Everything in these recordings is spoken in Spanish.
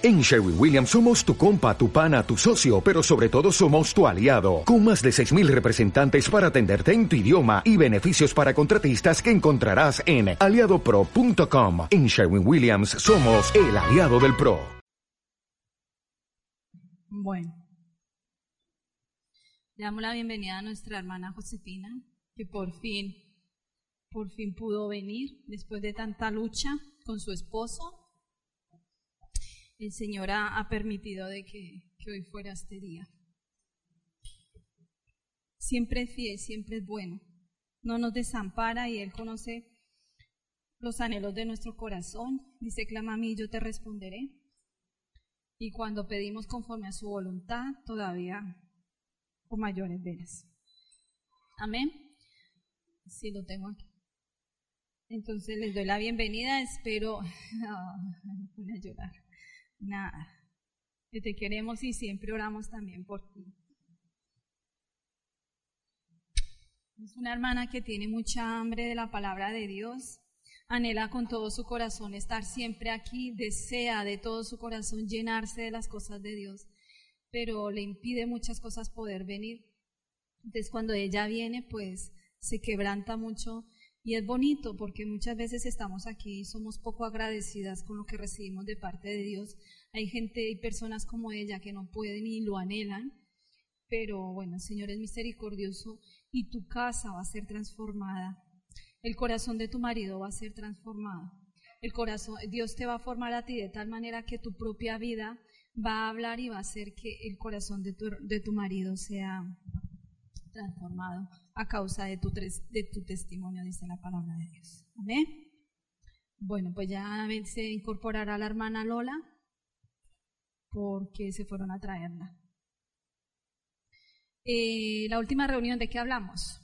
En Sherwin Williams somos tu compa, tu pana, tu socio, pero sobre todo somos tu aliado, con más de 6.000 representantes para atenderte en tu idioma y beneficios para contratistas que encontrarás en aliadopro.com. En Sherwin Williams somos el aliado del PRO. Bueno, le damos la bienvenida a nuestra hermana Josefina, que por fin, por fin pudo venir después de tanta lucha con su esposo el Señor ha, permitido de que, hoy fuera este día. Siempre es fiel, siempre es bueno. No nos desampara y Él conoce los anhelos de nuestro corazón. Dice, clama a mí, yo te responderé. Y cuando pedimos conforme a su voluntad, todavía con mayores veras. Amén. Sí, lo tengo aquí. Entonces les doy la bienvenida. Espero. pone a llorar nada. Que te queremos y siempre oramos también por ti. Es una hermana que tiene mucha hambre de la palabra de Dios. Anhela con todo su corazón estar siempre aquí, desea de todo su corazón llenarse de las cosas de Dios, pero le impide muchas cosas poder venir. Entonces cuando ella viene, pues se quebranta mucho y es bonito porque muchas veces estamos aquí y somos poco agradecidas con lo que recibimos de parte de Dios. Hay gente y personas como ella que no pueden y lo anhelan, pero bueno, el Señor es misericordioso y tu casa va a ser transformada. El corazón de tu marido va a ser transformado. El corazón, Dios te va a formar a ti de tal manera que tu propia vida va a hablar y va a hacer que el corazón de tu, de tu marido sea transformado a causa de tu, de tu testimonio, dice la palabra de Dios. Amén. Bueno, pues ya se incorporará la hermana Lola porque se fueron a traerla. Eh, la última reunión, ¿de qué hablamos?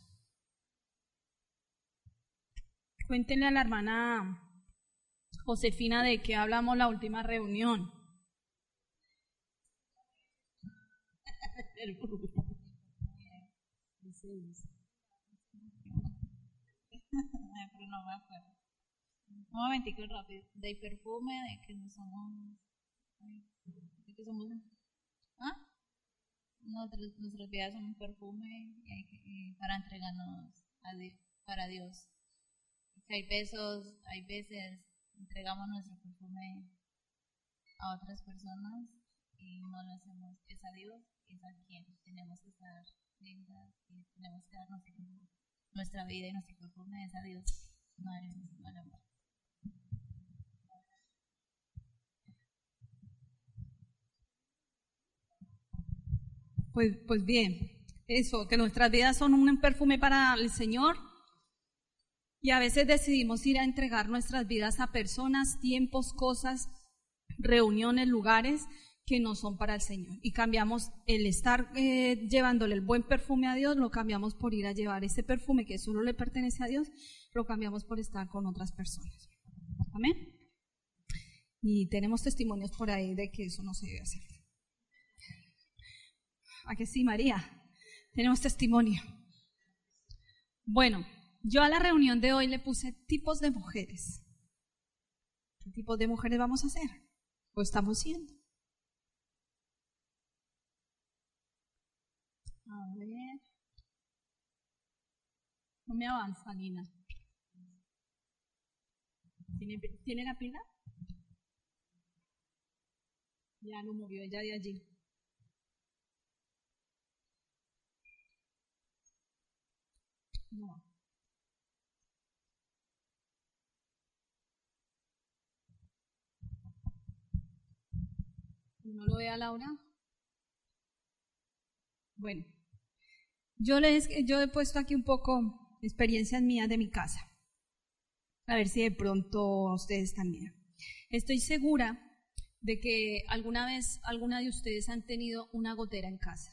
Cuéntenle a la hermana Josefina de qué hablamos la última reunión. pero no me acuerdo. Un momentico rápido. De perfume, de que no somos. De que somos. ¿Ah? Nuestras, vidas son un perfume que, para entregarnos a Dios, para Dios. hay besos, hay veces entregamos nuestro perfume a otras personas y no lo hacemos. Es a Dios es a quien tenemos que estar lindas y tenemos que darnos nuestra vida y nuestro perfume es a Dios. Pues, pues bien, eso, que nuestras vidas son un perfume para el Señor. Y a veces decidimos ir a entregar nuestras vidas a personas, tiempos, cosas, reuniones, lugares que no son para el Señor. Y cambiamos el estar eh, llevándole el buen perfume a Dios, lo cambiamos por ir a llevar ese perfume que solo le pertenece a Dios, lo cambiamos por estar con otras personas. Amén. Y tenemos testimonios por ahí de que eso no se debe hacer. ¿A que sí, María? Tenemos testimonio. Bueno, yo a la reunión de hoy le puse tipos de mujeres. ¿Qué tipos de mujeres vamos a hacer? ¿O estamos siendo? A ver. No me avanza, Lina. ¿Tiene, ¿Tiene la pila? Ya lo movió ella de allí. No. ¿No lo ve a Laura? Bueno, yo, les, yo he puesto aquí un poco experiencias mías de mi casa. A ver si de pronto ustedes también. Estoy segura de que alguna vez alguna de ustedes han tenido una gotera en casa.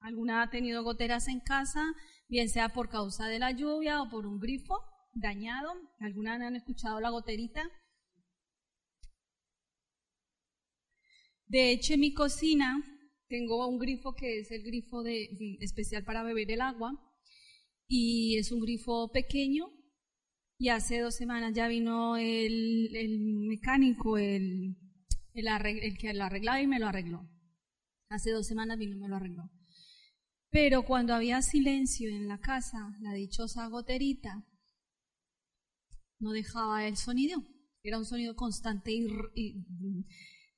¿Alguna ha tenido goteras en casa, bien sea por causa de la lluvia o por un grifo dañado? ¿Alguna han escuchado la goterita? De hecho, en mi cocina tengo un grifo que es el grifo especial para beber el agua y es un grifo pequeño y hace dos semanas ya vino el, mecánico, el, el, que lo arreglaba y me lo arregló. Hace dos semanas vino y me lo arregló. Pero cuando había silencio en la casa, la dichosa goterita no dejaba el sonido. Era un sonido constante y,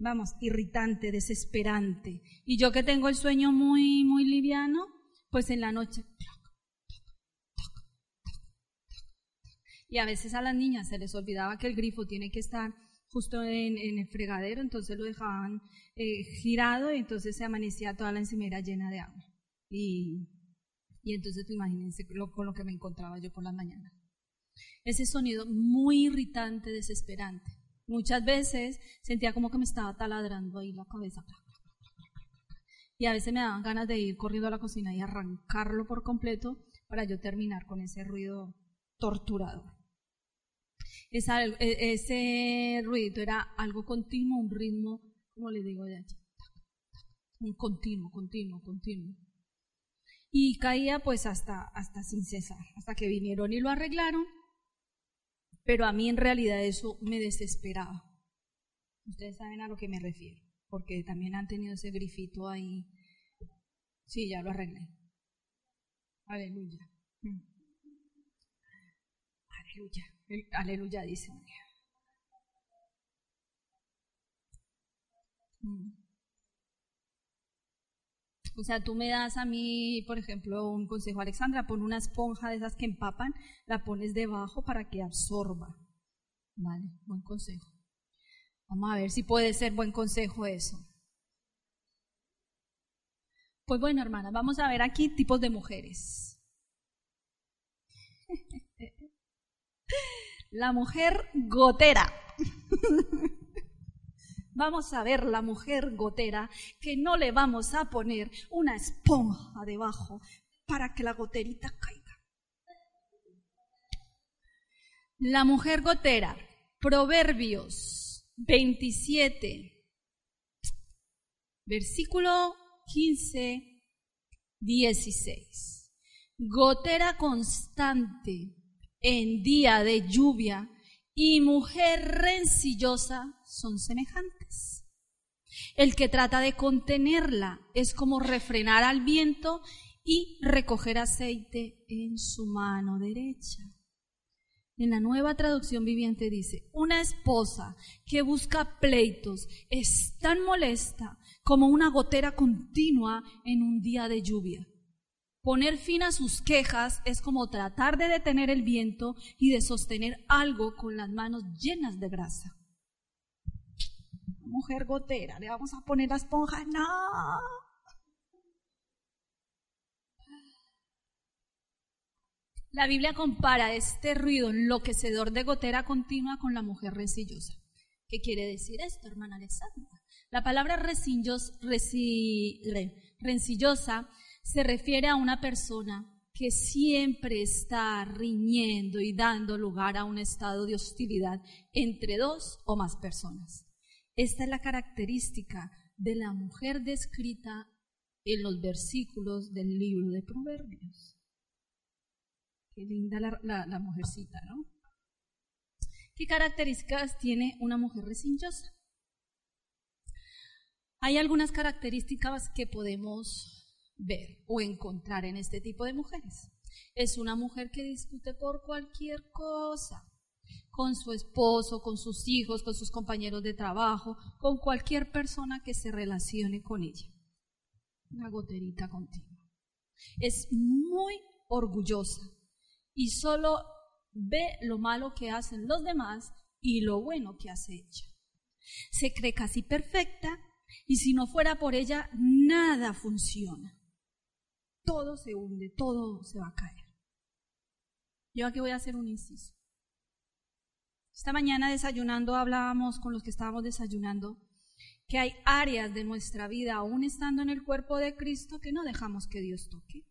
vamos, irritante, desesperante. Y yo que tengo el sueño muy, muy liviano, pues en la noche. Y a veces a las niñas se les olvidaba que el grifo tiene que estar justo en, el fregadero, entonces lo dejaban eh, girado y entonces se amanecía toda la encimera llena de agua. Y, entonces imagínense con lo que me encontraba yo por las mañanas. Ese sonido muy irritante, desesperante. Muchas veces sentía como que me estaba taladrando ahí la cabeza. Y a veces me daban ganas de ir corriendo a la cocina y arrancarlo por completo para yo terminar con ese ruido torturador. E, ese ruido era algo continuo, un ritmo, como le digo allí, un continuo, continuo, continuo. Y caía pues hasta, hasta sin cesar, hasta que vinieron y lo arreglaron, pero a mí en realidad eso me desesperaba. Ustedes saben a lo que me refiero, porque también han tenido ese grifito ahí. Sí, ya lo arreglé. Aleluya. Mm. Aleluya. Aleluya, dice mm. O sea, tú me das a mí, por ejemplo, un consejo, Alexandra, pon una esponja de esas que empapan, la pones debajo para que absorba. Vale, buen consejo. Vamos a ver si puede ser buen consejo eso. Pues bueno, hermanas, vamos a ver aquí tipos de mujeres. La mujer gotera. Vamos a ver la mujer gotera que no le vamos a poner una esponja debajo para que la goterita caiga. La mujer gotera, Proverbios 27, versículo 15, 16. Gotera constante en día de lluvia y mujer rencillosa son semejantes. El que trata de contenerla es como refrenar al viento y recoger aceite en su mano derecha. En la nueva traducción viviente dice, una esposa que busca pleitos es tan molesta como una gotera continua en un día de lluvia. Poner fin a sus quejas es como tratar de detener el viento y de sostener algo con las manos llenas de grasa. Mujer gotera, le vamos a poner la esponja. No. La Biblia compara este ruido enloquecedor de gotera continua con la mujer rencillosa. ¿Qué quiere decir esto, hermana Alexandra? La palabra rencillosa se refiere a una persona que siempre está riñendo y dando lugar a un estado de hostilidad entre dos o más personas. Esta es la característica de la mujer descrita en los versículos del libro de Proverbios. Qué linda la, la, mujercita, ¿no? ¿Qué características tiene una mujer recinchosa? Hay algunas características que podemos ver o encontrar en este tipo de mujeres. Es una mujer que discute por cualquier cosa, con su esposo, con sus hijos, con sus compañeros de trabajo, con cualquier persona que se relacione con ella. Una goterita continua. Es muy orgullosa y solo ve lo malo que hacen los demás y lo bueno que hace ella. Se cree casi perfecta y si no fuera por ella, nada funciona todo se hunde, todo se va a caer. Yo aquí voy a hacer un inciso. Esta mañana desayunando hablábamos con los que estábamos desayunando que hay áreas de nuestra vida, aún estando en el cuerpo de Cristo, que no dejamos que Dios toque.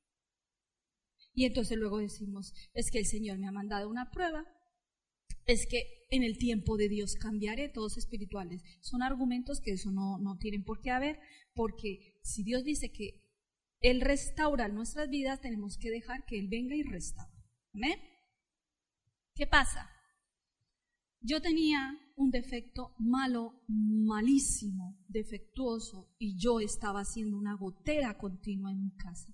Y entonces luego decimos, es que el Señor me ha mandado una prueba, es que en el tiempo de Dios cambiaré, todos espirituales. Son argumentos que eso no, no tienen por qué haber, porque si Dios dice que él restaura nuestras vidas, tenemos que dejar que Él venga y restaure. ¿Qué pasa? Yo tenía un defecto malo, malísimo, defectuoso, y yo estaba haciendo una gotera continua en mi casa.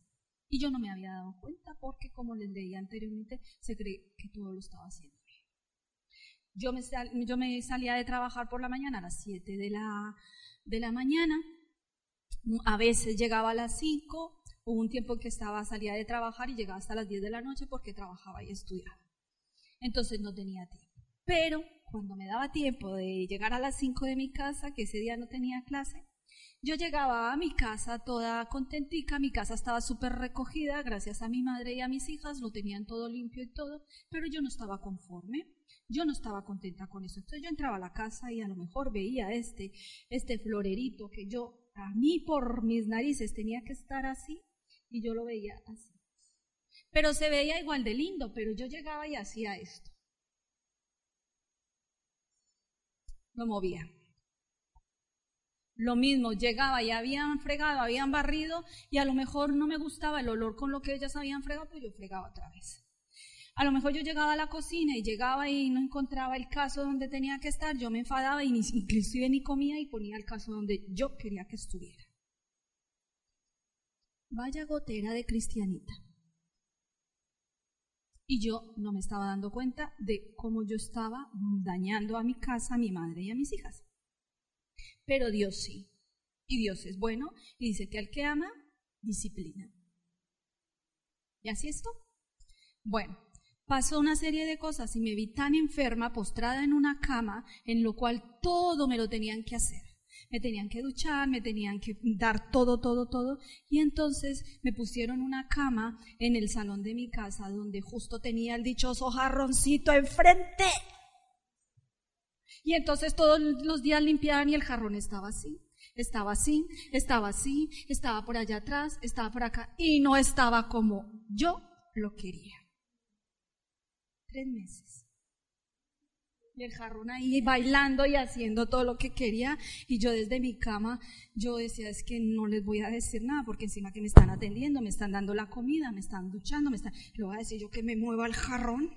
Y yo no me había dado cuenta porque, como les leí anteriormente, se cree que todo lo estaba haciendo. Yo me, yo me salía de trabajar por la mañana a las 7 de la, de la mañana, a veces llegaba a las 5, hubo un tiempo que estaba, salía de trabajar y llegaba hasta las 10 de la noche porque trabajaba y estudiaba. Entonces no tenía tiempo. Pero cuando me daba tiempo de llegar a las 5 de mi casa, que ese día no tenía clase, yo llegaba a mi casa toda contentica, mi casa estaba súper recogida, gracias a mi madre y a mis hijas, lo tenían todo limpio y todo, pero yo no estaba conforme, yo no estaba contenta con eso. Entonces yo entraba a la casa y a lo mejor veía este, este florerito que yo, a mí por mis narices tenía que estar así, y yo lo veía así. Pero se veía igual de lindo, pero yo llegaba y hacía esto. Lo movía. Lo mismo, llegaba y habían fregado, habían barrido y a lo mejor no me gustaba el olor con lo que ellas habían fregado, pues yo fregaba otra vez. A lo mejor yo llegaba a la cocina y llegaba y no encontraba el caso donde tenía que estar, yo me enfadaba y ni, inclusive ni comía y ponía el caso donde yo quería que estuviera. Vaya gotera de cristianita. Y yo no me estaba dando cuenta de cómo yo estaba dañando a mi casa, a mi madre y a mis hijas. Pero Dios sí. Y Dios es bueno y dice que al que ama, disciplina. ¿Y así esto? Bueno, pasó una serie de cosas y me vi tan enferma, postrada en una cama, en lo cual todo me lo tenían que hacer me tenían que duchar, me tenían que dar todo, todo, todo. Y entonces me pusieron una cama en el salón de mi casa donde justo tenía el dichoso jarroncito enfrente. Y entonces todos los días limpiaban y el jarrón estaba así. Estaba así, estaba así, estaba por allá atrás, estaba por acá y no estaba como yo lo quería. Tres meses y el jarrón ahí bailando y haciendo todo lo que quería. Y yo desde mi cama, yo decía, es que no les voy a decir nada, porque encima que me están atendiendo, me están dando la comida, me están duchando, me están... ¿Le voy a decir yo que me mueva el jarrón?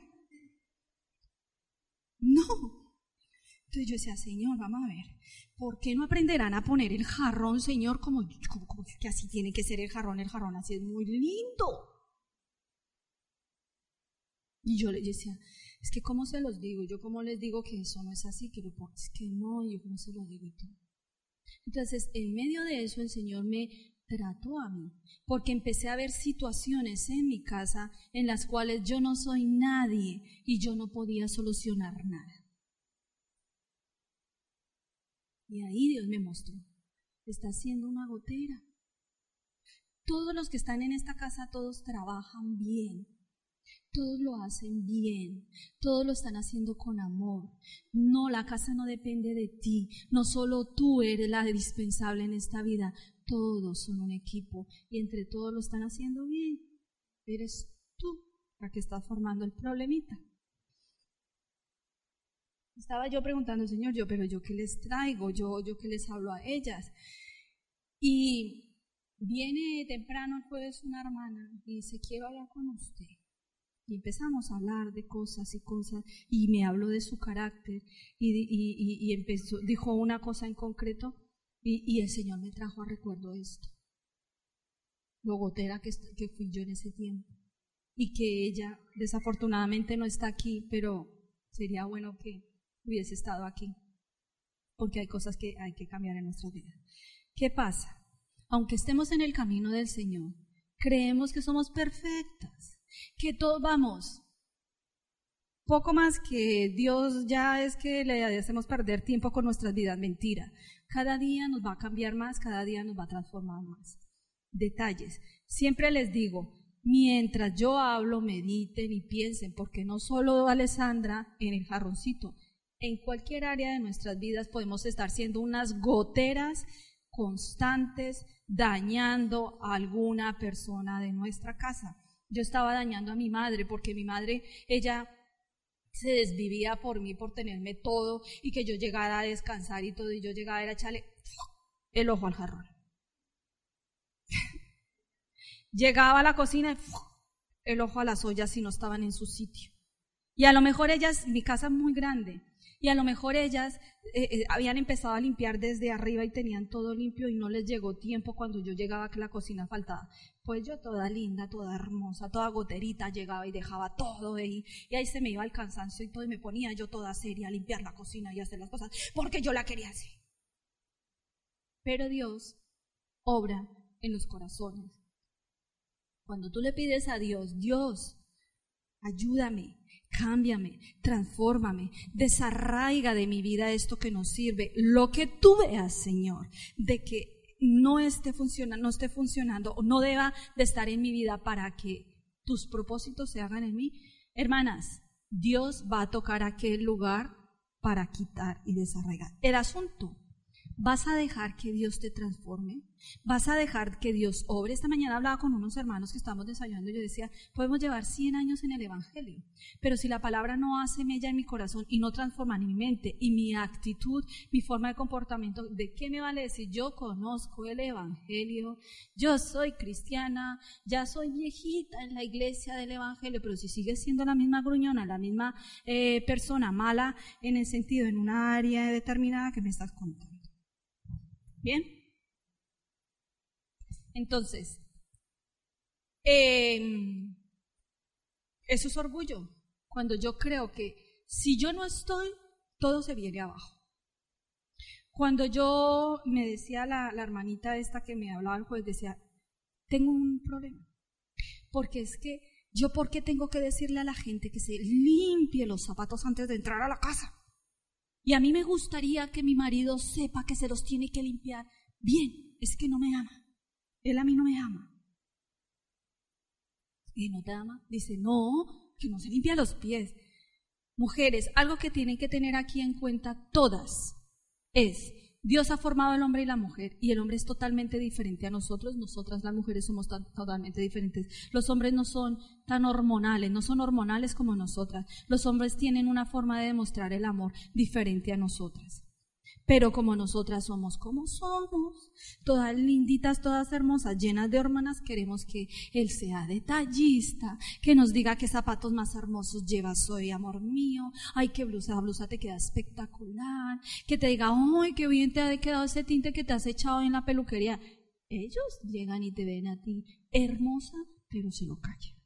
No. Entonces yo decía, Señor, vamos a ver, ¿por qué no aprenderán a poner el jarrón, Señor, como, como que así tiene que ser el jarrón? El jarrón así es muy lindo. Y yo le decía, es que cómo se los digo, yo cómo les digo que eso no es así, que, es que no, yo cómo se lo digo y todo. Entonces, en medio de eso el Señor me trató a mí, porque empecé a ver situaciones en mi casa en las cuales yo no soy nadie y yo no podía solucionar nada. Y ahí Dios me mostró, está haciendo una gotera. Todos los que están en esta casa, todos trabajan bien, todos lo hacen bien, todos lo están haciendo con amor. No, la casa no depende de ti, no solo tú eres la indispensable en esta vida, todos son un equipo y entre todos lo están haciendo bien. Eres tú la que está formando el problemita. Estaba yo preguntando, Señor, yo, pero yo qué les traigo, yo, yo qué les hablo a ellas. Y viene temprano el jueves una hermana y dice, quiero hablar con usted. Y empezamos a hablar de cosas y cosas, y me habló de su carácter, y, empezó, dijo una cosa en concreto, y, el Señor me trajo a recuerdo esto. Lo gotera que, que fui yo en ese tiempo. Y que ella desafortunadamente no está aquí, pero sería bueno que hubiese estado aquí. Porque hay cosas que hay que cambiar en nuestra vida. ¿Qué pasa? Aunque estemos en el camino del Señor, creemos que somos perfectas que todos vamos. Poco más que Dios ya es que le hacemos perder tiempo con nuestras vidas. Mentira. Cada día nos va a cambiar más, cada día nos va a transformar más. Detalles. Siempre les digo, mientras yo hablo, mediten y piensen, porque no solo Alessandra en el jarroncito, en cualquier área de nuestras vidas podemos estar siendo unas goteras constantes dañando a alguna persona de nuestra casa. Yo estaba dañando a mi madre porque mi madre, ella se desvivía por mí, por tenerme todo y que yo llegara a descansar y todo y yo llegaba a echarle el ojo al jarrón. Llegaba a la cocina y el ojo a las ollas si no estaban en su sitio. Y a lo mejor ellas, mi casa es muy grande, Y a lo mejor ellas eh, eh, habían empezado a limpiar desde arriba y tenían todo limpio y no les llegó tiempo cuando yo llegaba que la cocina faltaba. Pues yo toda linda, toda hermosa, toda goterita llegaba y dejaba todo ahí. Y ahí se me iba el cansancio y todo y me ponía yo toda seria a limpiar la cocina y hacer las cosas porque yo la quería así. Pero Dios obra en los corazones. Cuando tú le pides a Dios, Dios, ayúdame, cámbiame, transfórmame, desarraiga de mi vida esto que no sirve. Lo que tú veas, Señor, de que no esté funcionando, no esté funcionando o no deba de estar en mi vida para que tus propósitos se hagan en mí. Hermanas, Dios va a tocar aquel lugar para quitar y desarraigar. El asunto ¿Vas a dejar que Dios te transforme? ¿Vas a dejar que Dios obre? Esta mañana hablaba con unos hermanos que estábamos desayunando y yo decía, podemos llevar 100 años en el Evangelio, pero si la palabra no hace mella en mi corazón y no transforma ni mi mente y mi actitud, mi forma de comportamiento, ¿de qué me vale decir yo conozco el Evangelio? Yo soy cristiana, ya soy viejita en la iglesia del Evangelio, pero si sigues siendo la misma gruñona, la misma eh, persona mala en el sentido, en una área determinada que me estás contando. Bien. Entonces, em, eso es orgullo. Cuando yo creo que si yo no estoy, todo se viene abajo. Cuando yo me decía la, la hermanita esta que me hablaba el jueves, decía, tengo un problema. Porque es que yo, ¿por qué tengo que decirle a la gente que se limpie los zapatos antes de entrar a la casa? Y a mí me gustaría que mi marido sepa que se los tiene que limpiar. Bien, es que no me ama. Él a mí no me ama. ¿Y no te ama? Dice, no, que no se limpia los pies. Mujeres, algo que tienen que tener aquí en cuenta todas es Dios ha formado al hombre y la mujer y el hombre es totalmente diferente a nosotros, nosotras las mujeres somos totalmente diferentes. Los hombres no son tan hormonales, no son hormonales como nosotras. Los hombres tienen una forma de demostrar el amor diferente a nosotras. Pero como nosotras somos como somos, todas linditas, todas hermosas, llenas de hormonas, queremos que Él sea detallista, que nos diga qué zapatos más hermosos llevas soy amor mío, ay, qué blusa, blusa te queda espectacular, que te diga, ay, qué bien te ha quedado ese tinte que te has echado en la peluquería. Ellos llegan y te ven a ti hermosa, pero se lo callan.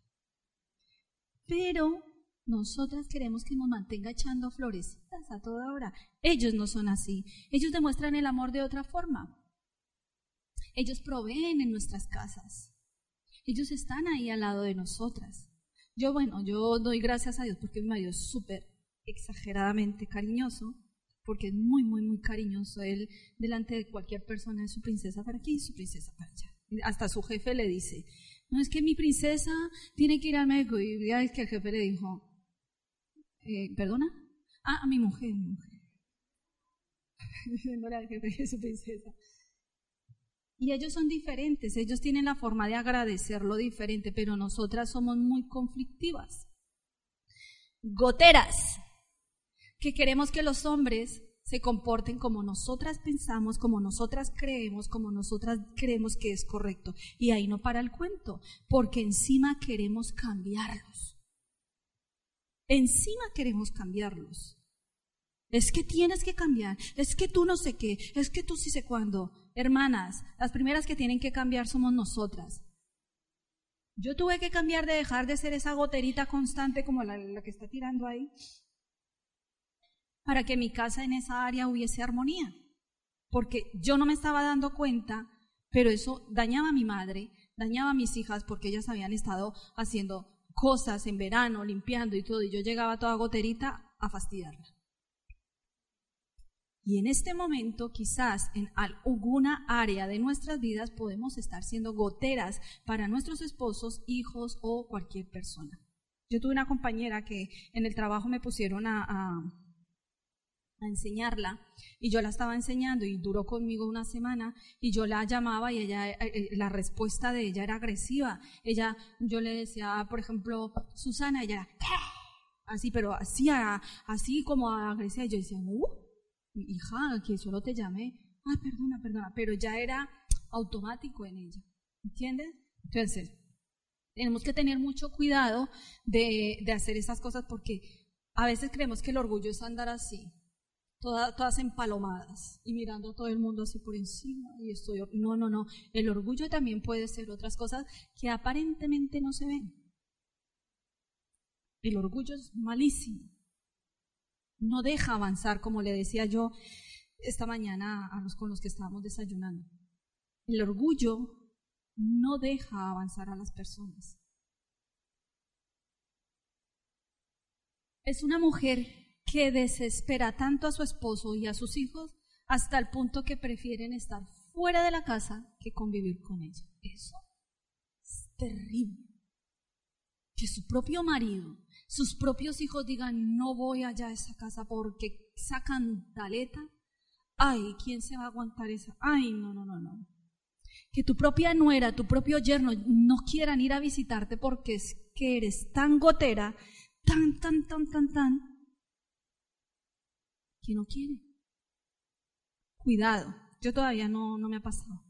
Pero nosotras queremos que nos mantenga echando florecitas a toda hora. Ellos no son así. Ellos demuestran el amor de otra forma. Ellos proveen en nuestras casas. Ellos están ahí al lado de nosotras. Yo, bueno, yo doy gracias a Dios porque mi marido es súper exageradamente cariñoso, porque es muy, muy, muy cariñoso. Él, delante de cualquier persona, es su princesa para aquí y su princesa para allá. Hasta su jefe le dice, no es que mi princesa tiene que ir al médico. Y es que el jefe le dijo, eh, ¿Perdona? Ah, a mi mujer, mi mujer. su princesa. Y ellos son diferentes, ellos tienen la forma de agradecerlo diferente, pero nosotras somos muy conflictivas. Goteras, que queremos que los hombres se comporten como nosotras pensamos, como nosotras creemos, como nosotras creemos que es correcto. Y ahí no para el cuento, porque encima queremos cambiarlos. Encima queremos cambiarlos. Es que tienes que cambiar, es que tú no sé qué, es que tú sí sé cuándo. Hermanas, las primeras que tienen que cambiar somos nosotras. Yo tuve que cambiar de dejar de ser esa goterita constante como la, la que está tirando ahí, para que mi casa en esa área hubiese armonía. Porque yo no me estaba dando cuenta, pero eso dañaba a mi madre, dañaba a mis hijas porque ellas habían estado haciendo cosas en verano, limpiando y todo, y yo llegaba toda goterita a fastidiarla. Y en este momento, quizás en alguna área de nuestras vidas podemos estar siendo goteras para nuestros esposos, hijos o cualquier persona. Yo tuve una compañera que en el trabajo me pusieron a a enseñarla y yo la estaba enseñando y duró conmigo una semana y yo la llamaba y ella eh, eh, la respuesta de ella era agresiva. Ella yo le decía, por ejemplo, Susana, ella así, pero así así como agresiva. Y yo decía, "Uh, hija, que solo te llamé." "Ah, perdona, perdona", pero ya era automático en ella. ¿Entiendes? Entonces, tenemos que tener mucho cuidado de, de hacer esas cosas porque a veces creemos que el orgullo es andar así todas empalomadas y mirando a todo el mundo así por encima. Y estoy, no, no, no. El orgullo también puede ser otras cosas que aparentemente no se ven. El orgullo es malísimo. No deja avanzar, como le decía yo esta mañana a los con los que estábamos desayunando. El orgullo no deja avanzar a las personas. Es una mujer que desespera tanto a su esposo y a sus hijos hasta el punto que prefieren estar fuera de la casa que convivir con ella. Eso es terrible. Que su propio marido, sus propios hijos digan, no voy allá a esa casa porque esa cantaleta, ay, ¿quién se va a aguantar esa? Ay, no, no, no, no. Que tu propia nuera, tu propio yerno no quieran ir a visitarte porque es que eres tan gotera, tan, tan, tan, tan, tan, que no quiere. Cuidado, yo todavía no, no me ha pasado.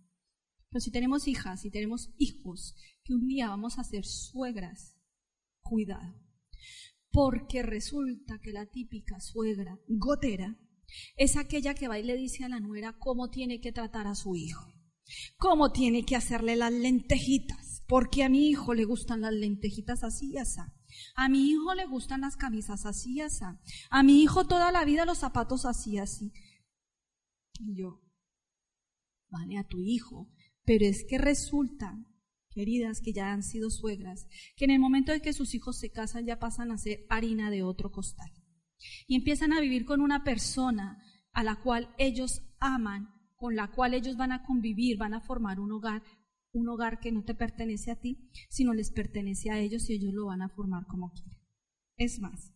Pero si tenemos hijas, si tenemos hijos, que un día vamos a ser suegras, cuidado. Porque resulta que la típica suegra gotera es aquella que va y le dice a la nuera cómo tiene que tratar a su hijo, cómo tiene que hacerle las lentejitas, porque a mi hijo le gustan las lentejitas así y así. A mi hijo le gustan las camisas así, así. A mi hijo toda la vida los zapatos así, así. Y yo, vale, a tu hijo. Pero es que resulta, queridas que ya han sido suegras, que en el momento de que sus hijos se casan ya pasan a ser harina de otro costal. Y empiezan a vivir con una persona a la cual ellos aman, con la cual ellos van a convivir, van a formar un hogar, un hogar que no te pertenece a ti, sino les pertenece a ellos y ellos lo van a formar como quieren. Es más,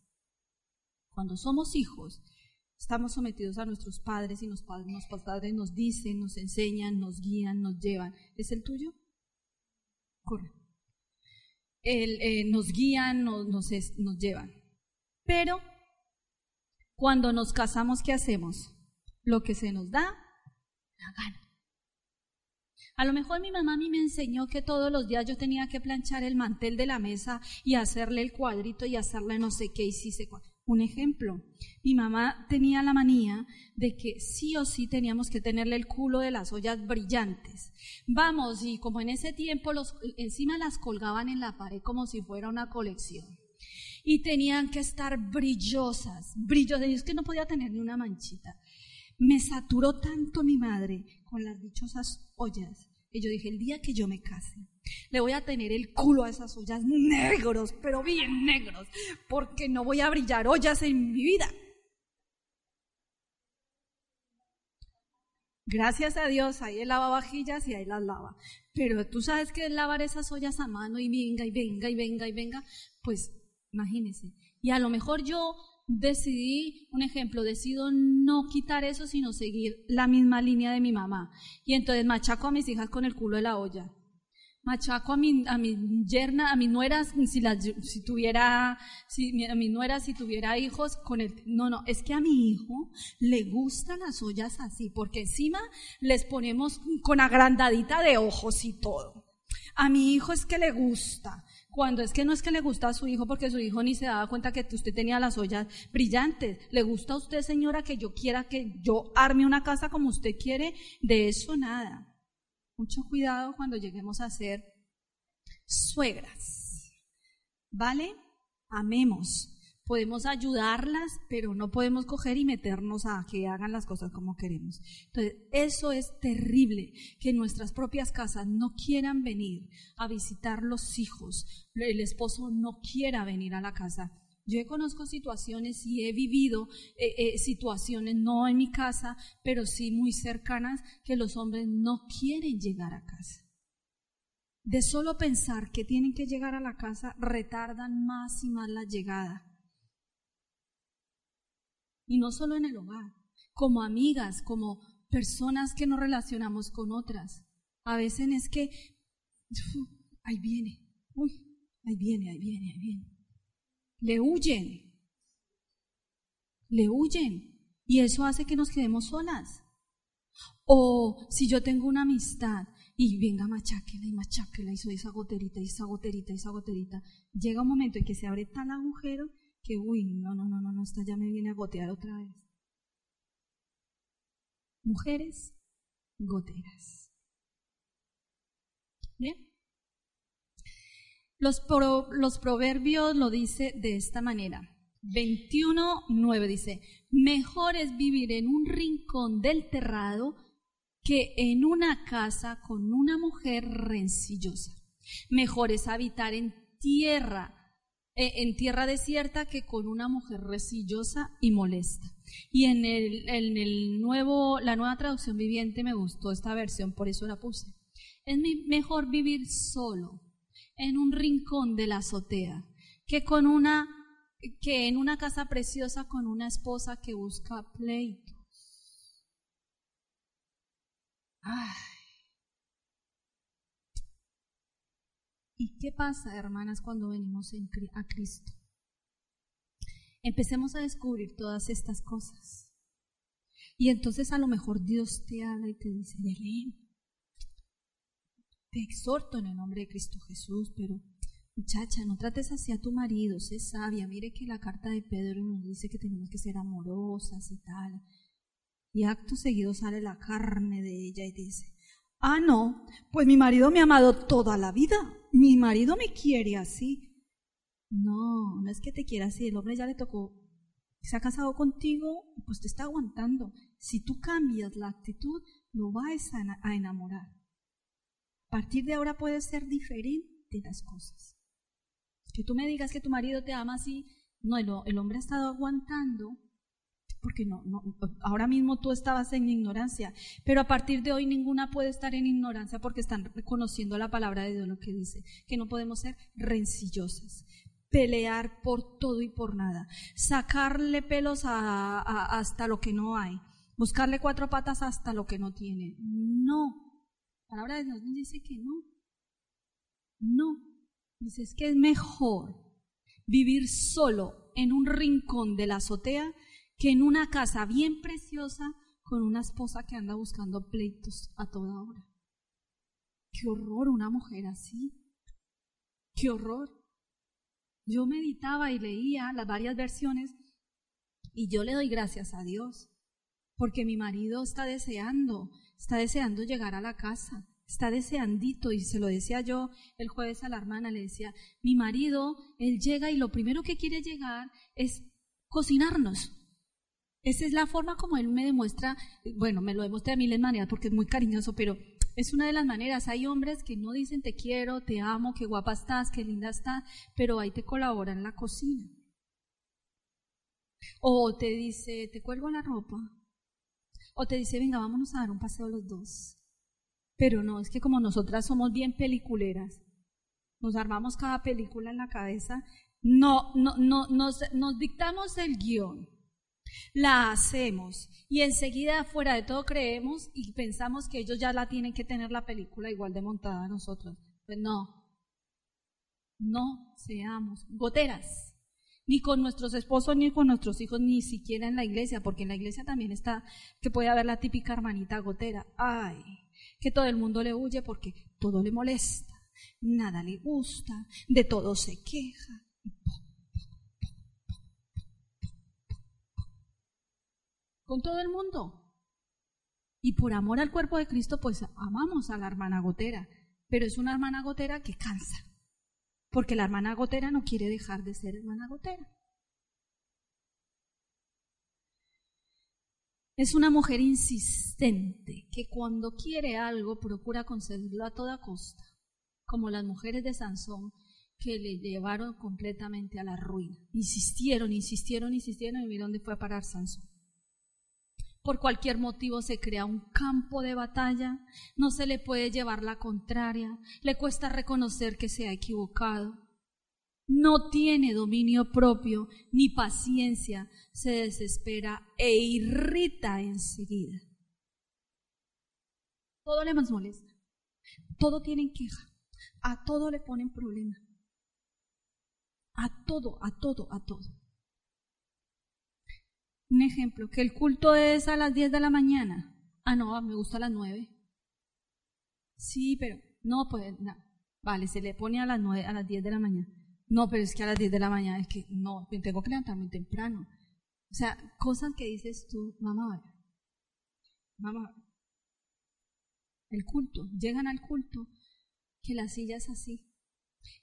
cuando somos hijos, estamos sometidos a nuestros padres y los padres, nuestros padres nos dicen, nos enseñan, nos guían, nos llevan. ¿Es el tuyo? Corre. Eh, nos guían, nos, nos, nos llevan. Pero cuando nos casamos, ¿qué hacemos? Lo que se nos da la gana. A lo mejor mi mamá a mí me enseñó que todos los días yo tenía que planchar el mantel de la mesa y hacerle el cuadrito y hacerle no sé qué y si sé Un ejemplo, mi mamá tenía la manía de que sí o sí teníamos que tenerle el culo de las ollas brillantes. Vamos, y como en ese tiempo los, encima las colgaban en la pared como si fuera una colección. Y tenían que estar brillosas, brillosas. Y es que no podía tener ni una manchita. Me saturó tanto mi madre con las dichosas ollas. Y yo dije, el día que yo me case, le voy a tener el culo a esas ollas negros, pero bien negros, porque no voy a brillar ollas en mi vida. Gracias a Dios, ahí él lava vajillas y ahí las lava. Pero tú sabes que es lavar esas ollas a mano y venga y venga y venga y venga, pues imagínese. Y a lo mejor yo decidí, un ejemplo, decido no quitar eso, sino seguir la misma línea de mi mamá. Y entonces machaco a mis hijas con el culo de la olla. Machaco a mi, a mi yerna, a mi nuera, si, la, si tuviera, si, a mi nuera, si tuviera hijos, con el, no, no, es que a mi hijo le gustan las ollas así, porque encima les ponemos con agrandadita de ojos y todo. A mi hijo es que le gusta. Cuando es que no es que le gusta a su hijo porque su hijo ni se daba cuenta que usted tenía las ollas brillantes. ¿Le gusta a usted, señora, que yo quiera que yo arme una casa como usted quiere? De eso nada. Mucho cuidado cuando lleguemos a ser suegras. ¿Vale? Amemos. Podemos ayudarlas, pero no podemos coger y meternos a que hagan las cosas como queremos. Entonces, eso es terrible, que nuestras propias casas no quieran venir a visitar los hijos, el esposo no quiera venir a la casa. Yo conozco situaciones y he vivido eh, eh, situaciones, no en mi casa, pero sí muy cercanas, que los hombres no quieren llegar a casa. De solo pensar que tienen que llegar a la casa, retardan más y más la llegada. Y no solo en el hogar, como amigas, como personas que nos relacionamos con otras. A veces es que, ahí viene, uy, ahí viene, ahí viene, ahí viene. Le huyen, le huyen. Y eso hace que nos quedemos solas. O si yo tengo una amistad y venga, macháquela y macháquela y soy esa goterita y esa goterita y esa goterita, llega un momento en que se abre tal agujero que, uy, no, no, no, no, no, esta ya me viene a gotear otra vez. mujeres goteras. Bien. Los, los proverbios lo dice de esta manera. 21.9 dice, mejor es vivir en un rincón del terrado que en una casa con una mujer rencillosa. Mejor es habitar en tierra, en tierra desierta que con una mujer rencillosa y molesta. Y en el, en el nuevo, la nueva traducción viviente me gustó esta versión, por eso la puse. Es mejor vivir solo, en un rincón de la azotea, que con una que en una casa preciosa con una esposa que busca pleitos. ¿Y qué pasa, hermanas, cuando venimos a Cristo? Empecemos a descubrir todas estas cosas. Y entonces a lo mejor Dios te habla y te dice, Belén, te exhorto en el nombre de Cristo Jesús, pero muchacha, no trates así a tu marido, sé sabia. Mire que la carta de Pedro nos dice que tenemos que ser amorosas y tal. Y acto seguido sale la carne de ella y dice, ah, no, pues mi marido me ha amado toda la vida. Mi marido me quiere así. No, no es que te quiera así. El hombre ya le tocó, se ha casado contigo, pues te está aguantando. Si tú cambias la actitud, lo vas a enamorar. A partir de ahora puede ser diferente las cosas. Que tú me digas que tu marido te ama así, no, el, hombre ha estado aguantando, porque no, ahora mismo tú estabas en ignorancia, pero a partir de hoy ninguna puede estar en ignorancia porque están reconociendo la palabra de Dios lo que dice, que no podemos ser rencillosas, pelear por todo y por nada, sacarle pelos hasta lo que no hay, buscarle cuatro patas hasta lo que no tiene. No, la palabra de Dios dice que no. No. Dice es que es mejor vivir solo en un rincón de la azotea que en una casa bien preciosa con una esposa que anda buscando pleitos a toda hora. Qué horror una mujer así. Qué horror. Yo meditaba y leía las varias versiones y yo le doy gracias a Dios porque mi marido está deseando está deseando llegar a la casa, está deseandito y se lo decía yo el jueves a la hermana, le decía, mi marido, él llega y lo primero que quiere llegar es cocinarnos. Esa es la forma como él me demuestra, bueno, me lo demuestra a mí de manera porque es muy cariñoso, pero es una de las maneras. Hay hombres que no dicen te quiero, te amo, qué guapa estás, qué linda estás, pero ahí te colabora en la cocina. O te dice, te cuelgo la ropa, o te dice, venga, vámonos a dar un paseo los dos. Pero no, es que como nosotras somos bien peliculeras, nos armamos cada película en la cabeza, no, no, no, nos, nos dictamos el guion, la hacemos y enseguida fuera de todo creemos y pensamos que ellos ya la tienen que tener la película igual de montada a nosotros. Pues no, no seamos goteras ni con nuestros esposos, ni con nuestros hijos, ni siquiera en la iglesia, porque en la iglesia también está que puede haber la típica hermanita gotera. Ay, que todo el mundo le huye porque todo le molesta, nada le gusta, de todo se queja. Con todo el mundo. Y por amor al cuerpo de Cristo, pues amamos a la hermana gotera, pero es una hermana gotera que cansa porque la hermana gotera no quiere dejar de ser hermana gotera. Es una mujer insistente que cuando quiere algo procura conseguirlo a toda costa, como las mujeres de Sansón que le llevaron completamente a la ruina. Insistieron, insistieron, insistieron y mira dónde fue a parar Sansón por cualquier motivo se crea un campo de batalla, no se le puede llevar la contraria, le cuesta reconocer que se ha equivocado, no tiene dominio propio ni paciencia, se desespera e irrita enseguida. Todo le más molesta, todo tiene queja, a todo le ponen problema, a todo, a todo, a todo. Un ejemplo, que el culto es a las 10 de la mañana. Ah, no, me gusta a las 9. Sí, pero no, pues, no. Vale, se le pone a las 9, a las 10 de la mañana. No, pero es que a las 10 de la mañana es que no, tengo que levantarme temprano. O sea, cosas que dices tú, mamá, ver. El culto, llegan al culto, que la silla es así,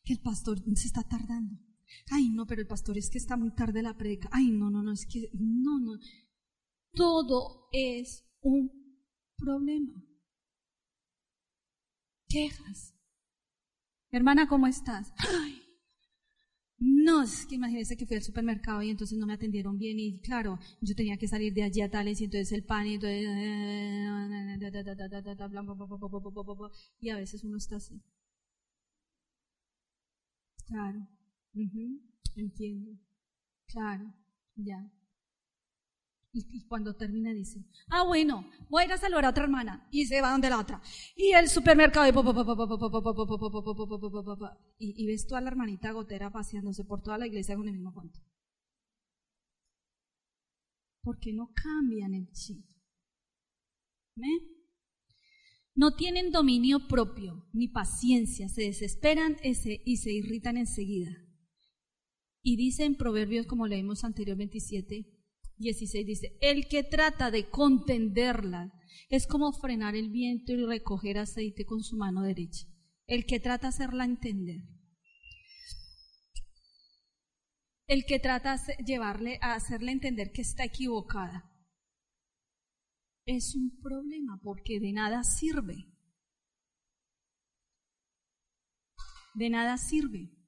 que el pastor se está tardando. Ay, no, pero el pastor es que está muy tarde la predica. Ay, no, no, no, es que no, no. Todo es un problema. Quejas. Hermana, ¿cómo estás? Ay, no, es que imagínese que fui al supermercado y entonces no me atendieron bien y claro, yo tenía que salir de allí a tales y entonces el pan y entonces... Y a veces uno está así. Claro, entiendo. Claro, ya. Y, cuando termina dice, ah, bueno, voy a ir a saludar a otra hermana. Y se va donde la otra. Y el supermercado. Y, y ves toda la hermanita gotera paseándose por toda la iglesia con el mismo cuento. Porque no cambian el chip. No tienen dominio propio ni paciencia, se desesperan ese, y se irritan enseguida. Y dice en Proverbios, como leímos anterior 27, 16 dice, el que trata de contenderla es como frenar el viento y recoger aceite con su mano derecha. El que trata hacerla entender. El que trata de llevarle a hacerle entender que está equivocada. Es un problema porque de nada sirve. De nada sirve.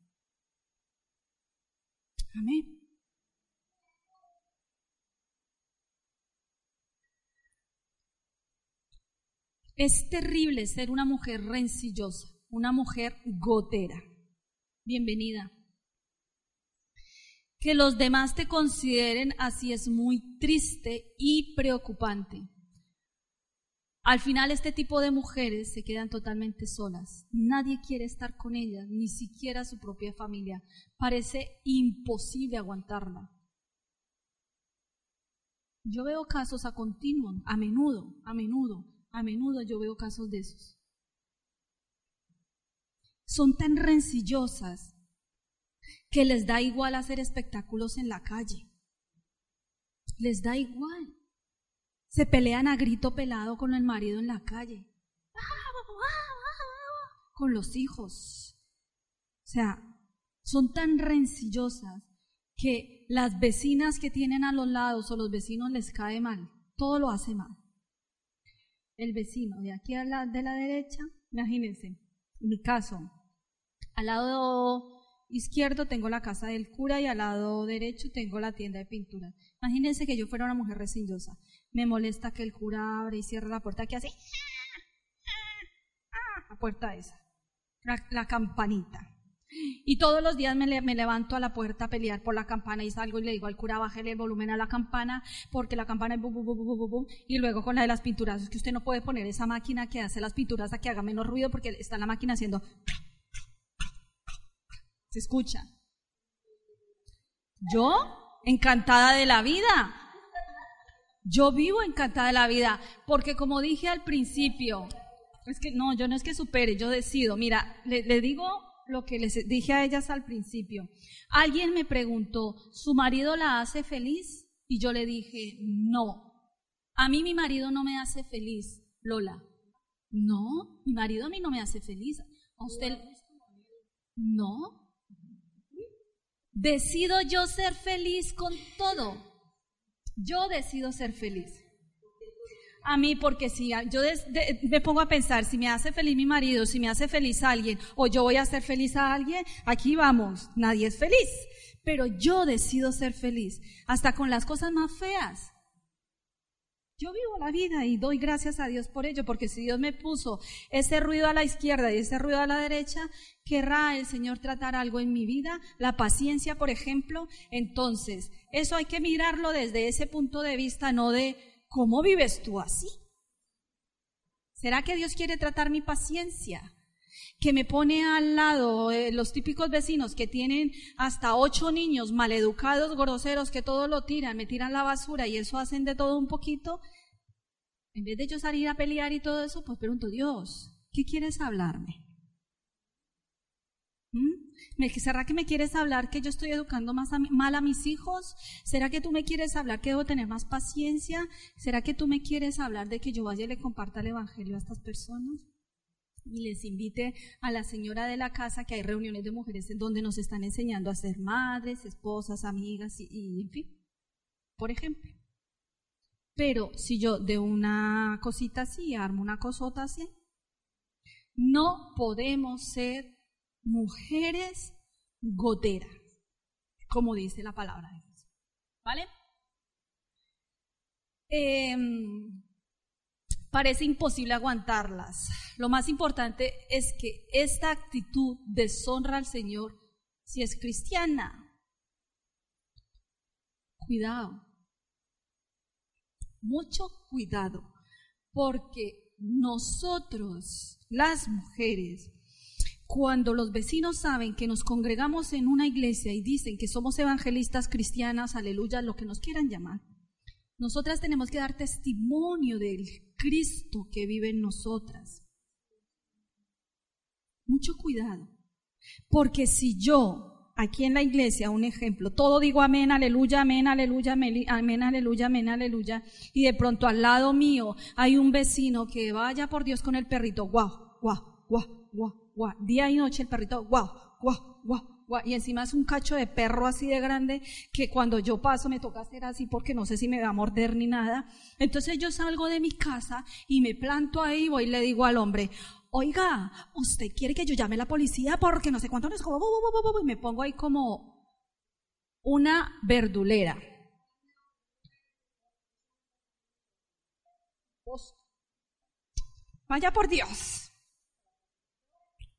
Amén. Es terrible ser una mujer rencillosa, una mujer gotera. Bienvenida. Que los demás te consideren así es muy triste y preocupante. Al final este tipo de mujeres se quedan totalmente solas. Nadie quiere estar con ellas, ni siquiera su propia familia. Parece imposible aguantarla. Yo veo casos a continuo, a menudo, a menudo, a menudo yo veo casos de esos. Son tan rencillosas que les da igual hacer espectáculos en la calle. Les da igual. Se pelean a grito pelado con el marido en la calle. Con los hijos. O sea, son tan rencillosas que las vecinas que tienen a los lados o los vecinos les cae mal. Todo lo hace mal el vecino de aquí a la de la derecha, imagínense, en mi caso, al lado izquierdo tengo la casa del cura y al lado derecho tengo la tienda de pintura. Imagínense que yo fuera una mujer resillosa. Me molesta que el cura abre y cierre la puerta que hace la puerta esa, la campanita. Y todos los días me, levanto a la puerta a pelear por la campana y salgo y le digo al cura, bájele el volumen a la campana porque la campana es bum, bum, bum, Y luego con la de las pinturas, es que usted no puede poner esa máquina que hace las pinturas a que haga menos ruido porque está la máquina haciendo... Se escucha. Yo, encantada de la vida. Yo vivo encantada de la vida porque como dije al principio, es que no, yo no es que supere, yo decido. Mira, le, digo lo que les dije a ellas al principio. Alguien me preguntó, ¿su marido la hace feliz? Y yo le dije, no. A mí mi marido no me hace feliz, Lola. No, mi marido a mí no me hace feliz. ¿A usted? No. Decido yo ser feliz con todo. Yo decido ser feliz a mí porque si yo me pongo a pensar, si me hace feliz mi marido, si me hace feliz alguien, o yo voy a hacer feliz a alguien, aquí vamos, nadie es feliz. Pero yo decido ser feliz, hasta con las cosas más feas. Yo vivo la vida y doy gracias a Dios por ello, porque si Dios me puso ese ruido a la izquierda y ese ruido a la derecha, querrá el Señor tratar algo en mi vida, la paciencia, por ejemplo. Entonces, eso hay que mirarlo desde ese punto de vista, no de ¿Cómo vives tú así? ¿Será que Dios quiere tratar mi paciencia? Que me pone al lado eh, los típicos vecinos que tienen hasta ocho niños maleducados, groseros, que todo lo tiran, me tiran la basura y eso hacen de todo un poquito. En vez de yo salir a pelear y todo eso, pues pregunto, Dios, ¿qué quieres hablarme? ¿Mm? ¿Me- ¿Será que me quieres hablar que yo estoy educando más a mi- mal a mis hijos? ¿Será que tú me quieres hablar que debo tener más paciencia? ¿Será que tú me quieres hablar de que yo vaya y le comparta el Evangelio a estas personas? Y les invite a la señora de la casa que hay reuniones de mujeres en donde nos están enseñando a ser madres, esposas, amigas y, y en fin, por ejemplo. Pero si yo de una cosita así armo una cosota así, no podemos ser mujeres goteras, como dice la palabra de Dios. ¿Vale? Em, parece imposible aguantarlas. Lo más importante es que esta actitud deshonra al Señor si es cristiana. Cuidado, mucho cuidado, porque nosotros, las mujeres, cuando los vecinos saben que nos congregamos en una iglesia y dicen que somos evangelistas cristianas, aleluya, lo que nos quieran llamar, nosotras tenemos que dar testimonio del Cristo que vive en nosotras. Mucho cuidado, porque si yo aquí en la iglesia, un ejemplo, todo digo amén, aleluya, amén, aleluya, amén, aleluya, amén, aleluya, y de pronto al lado mío hay un vecino que vaya por Dios con el perrito, guau, guau, guau, guau, guau, día y noche el perrito, guau, guau, guau, y encima es un cacho de perro así de grande que cuando yo paso me toca hacer así porque no sé si me va a morder ni nada. Entonces yo salgo de mi casa y me planto ahí voy y le digo al hombre, oiga, ¿usted quiere que yo llame a la policía porque no sé cuánto nos como, y me pongo ahí como una verdulera. Vaya por Dios.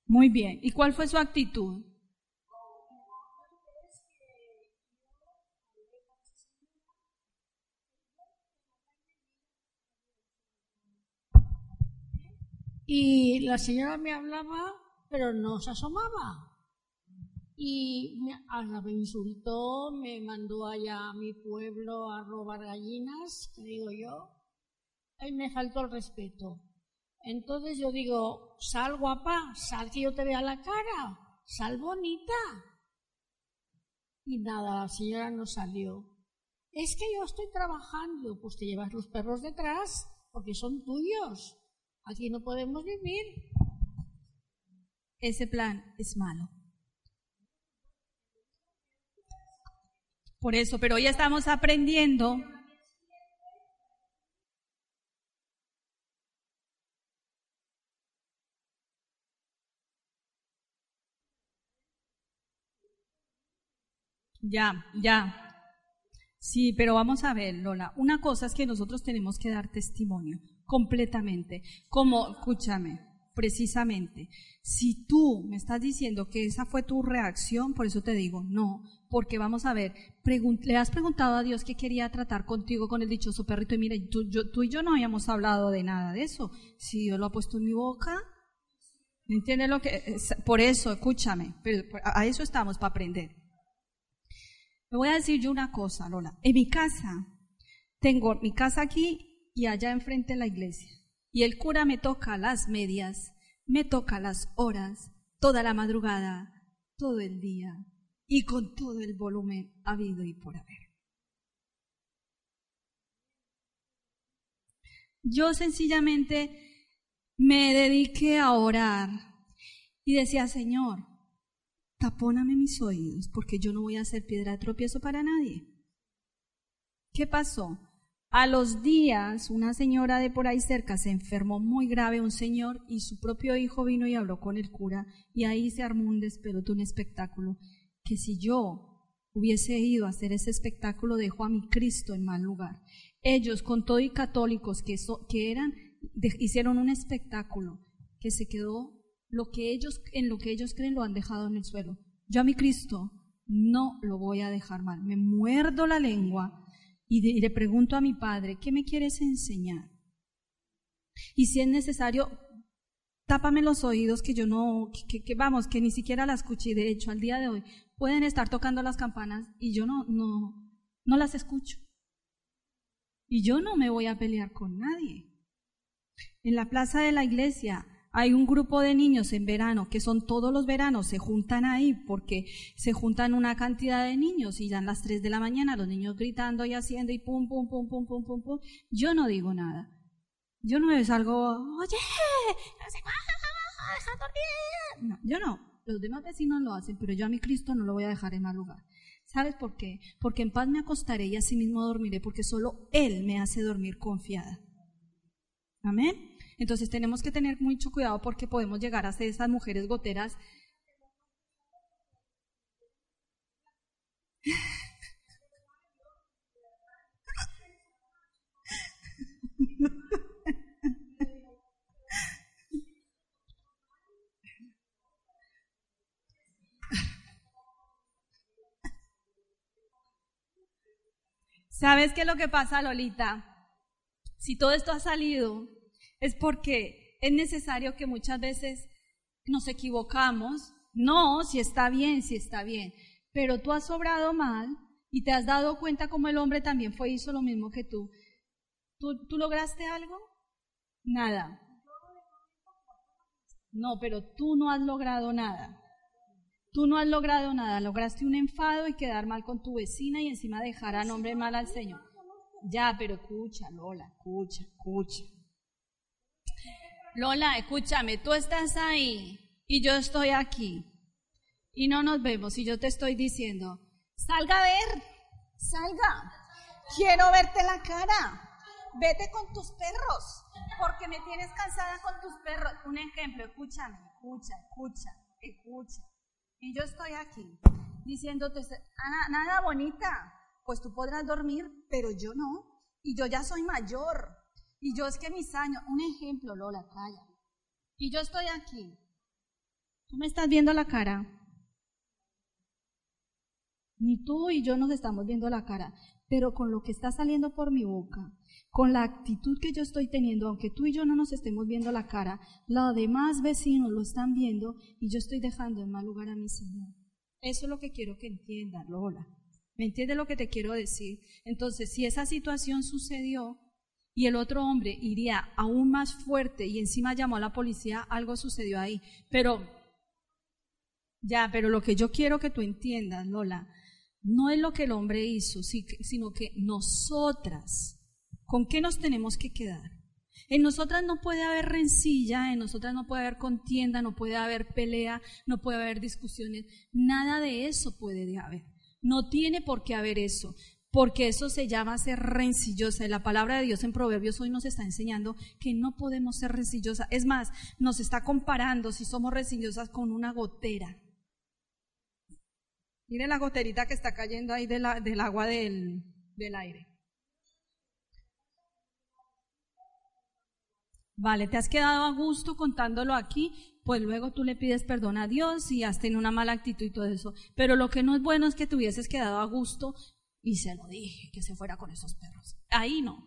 Muy bien. ¿Y cuál fue su actitud? Y la señora me hablaba, pero no se asomaba. Y me, hasta me insultó, me mandó allá a mi pueblo a robar gallinas, que digo yo, y me faltó el respeto. Entonces yo digo, sal guapa, sal que yo te vea la cara, sal bonita. Y nada, la señora no salió. Es que yo estoy trabajando, pues te llevas los perros detrás, porque son tuyos. Aquí no podemos vivir. Ese plan es malo. Por eso, pero hoy estamos aprendiendo. Ya, ya. Sí, pero vamos a ver, Lola. Una cosa es que nosotros tenemos que dar testimonio completamente. Como, escúchame, precisamente, si tú me estás diciendo que esa fue tu reacción, por eso te digo, no, porque vamos a ver, le has preguntado a Dios qué quería tratar contigo con el dichoso perrito y mira, tú, yo, tú y yo no habíamos hablado de nada de eso. Si Dios lo ha puesto en mi boca, ¿me entiendes lo que? Por eso, escúchame, pero a eso estamos para aprender. Me voy a decir yo una cosa, Lola. En mi casa, tengo mi casa aquí y allá enfrente la iglesia. Y el cura me toca las medias, me toca las horas, toda la madrugada, todo el día y con todo el volumen habido y por haber. Yo sencillamente me dediqué a orar y decía, Señor, tapóname mis oídos porque yo no voy a ser piedra de tropiezo para nadie. ¿Qué pasó? A los días, una señora de por ahí cerca se enfermó muy grave, un señor, y su propio hijo vino y habló con el cura, y ahí se armó un despelote, un espectáculo, que si yo hubiese ido a hacer ese espectáculo, dejó a mi Cristo en mal lugar. Ellos, con todo y católicos que, que eran, hicieron un espectáculo que se quedó, lo que ellos, en lo que ellos creen lo han dejado en el suelo. Yo a mi Cristo no lo voy a dejar mal. Me muerdo la lengua y, le pregunto a mi padre, ¿qué me quieres enseñar? Y si es necesario, tápame los oídos que yo no, que, que, vamos, que ni siquiera la escuché. De hecho, al día de hoy pueden estar tocando las campanas y yo no, no, no las escucho. Y yo no me voy a pelear con nadie. En la plaza de la iglesia Hay un grupo de niños en verano, que son todos los veranos, se juntan ahí porque se juntan una cantidad de niños y dan las 3 de la mañana, los niños gritando y haciendo y pum, pum, pum, pum, pum, pum, pum. Yo no digo nada. Yo no es algo, oye, no sé dormir. Yo no. Los demás vecinos lo hacen, pero yo a mi Cristo no lo voy a dejar en mal lugar. ¿Sabes por qué? Porque en paz me acostaré y así mismo dormiré, porque solo Él me hace dormir confiada. Amén. Entonces tenemos que tener mucho cuidado porque podemos llegar a ser esas mujeres goteras. ¿Sabes qué es lo que pasa, Lolita? Si todo esto ha salido es porque es necesario que muchas veces nos equivocamos. No, si está bien, si está bien. Pero tú has obrado mal y te has dado cuenta como el hombre también fue hizo lo mismo que tú. ¿Tú, tú lograste algo? Nada. No, pero tú no has logrado nada. Tú no has logrado nada. Lograste un enfado y quedar mal con tu vecina y encima dejar a nombre mal al Señor. Ya, pero escucha, Lola, escucha, escucha. Lola, escúchame, tú estás ahí y yo estoy aquí y no nos vemos y yo te estoy diciendo, salga a ver, salga, quiero verte la cara, vete con tus perros, porque me tienes cansada con tus perros. Un ejemplo, escúchame, escucha, escucha, escucha. Y yo estoy aquí diciéndote, nada bonita, pues tú podrás dormir, pero yo no. Y yo ya soy mayor. Y yo es que mis años, un ejemplo, Lola, calla. Y yo estoy aquí. Tú me estás viendo la cara. Ni tú y yo nos estamos viendo la cara, pero con lo que está saliendo por mi boca, con la actitud que yo estoy teniendo, aunque tú y yo no nos estemos viendo la cara, los demás vecinos lo están viendo y yo estoy dejando en mal lugar a mi Señor. Eso es lo que quiero que entiendas, Lola. ¿Me entiendes lo que te quiero decir? Entonces, si esa situación sucedió, y el otro hombre iría aún más fuerte y encima llamó a la policía, algo sucedió ahí. Pero, ya, pero lo que yo quiero que tú entiendas, Lola, no es lo que el hombre hizo, sino que nosotras, ¿con qué nos tenemos que quedar? En nosotras no puede haber rencilla, en nosotras no puede haber contienda, no puede haber pelea, no puede haber discusiones, nada de eso puede haber. No tiene por qué haber eso porque eso se llama ser rencillosa. La palabra de Dios en Proverbios hoy nos está enseñando que no podemos ser rencillosa. Es más, nos está comparando si somos rencillosas con una gotera. Mire la goterita que está cayendo ahí del agua del, del aire. Vale, te has quedado a gusto contándolo aquí, pues luego tú le pides perdón a Dios y has tenido una mala actitud y todo eso. Pero lo que no es bueno es que te hubieses quedado a gusto y se lo dije, que se fuera con esos perros. Ahí no.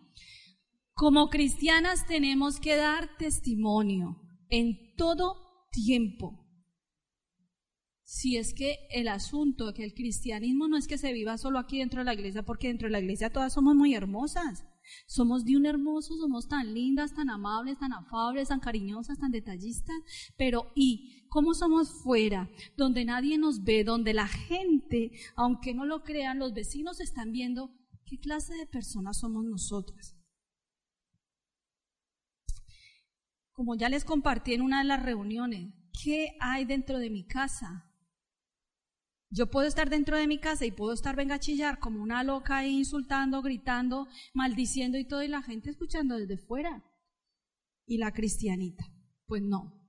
Como cristianas tenemos que dar testimonio en todo tiempo. Si es que el asunto, que el cristianismo no es que se viva solo aquí dentro de la iglesia, porque dentro de la iglesia todas somos muy hermosas. Somos de un hermoso, somos tan lindas, tan amables, tan afables, tan cariñosas, tan detallistas, pero ¿y cómo somos fuera, donde nadie nos ve, donde la gente, aunque no lo crean, los vecinos están viendo qué clase de personas somos nosotras? Como ya les compartí en una de las reuniones, ¿qué hay dentro de mi casa? Yo puedo estar dentro de mi casa y puedo estar venga chillar como una loca ahí insultando, gritando, maldiciendo y todo y la gente escuchando desde fuera. Y la cristianita, pues no.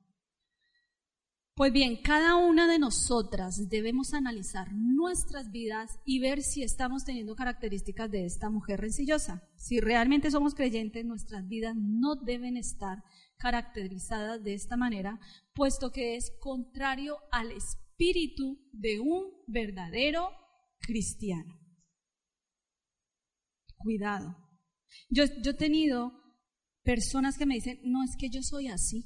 Pues bien, cada una de nosotras debemos analizar nuestras vidas y ver si estamos teniendo características de esta mujer rencillosa. Si realmente somos creyentes, nuestras vidas no deben estar caracterizadas de esta manera, puesto que es contrario al espíritu espíritu de un verdadero cristiano. Cuidado. Yo, he tenido personas que me dicen, no es que yo soy así.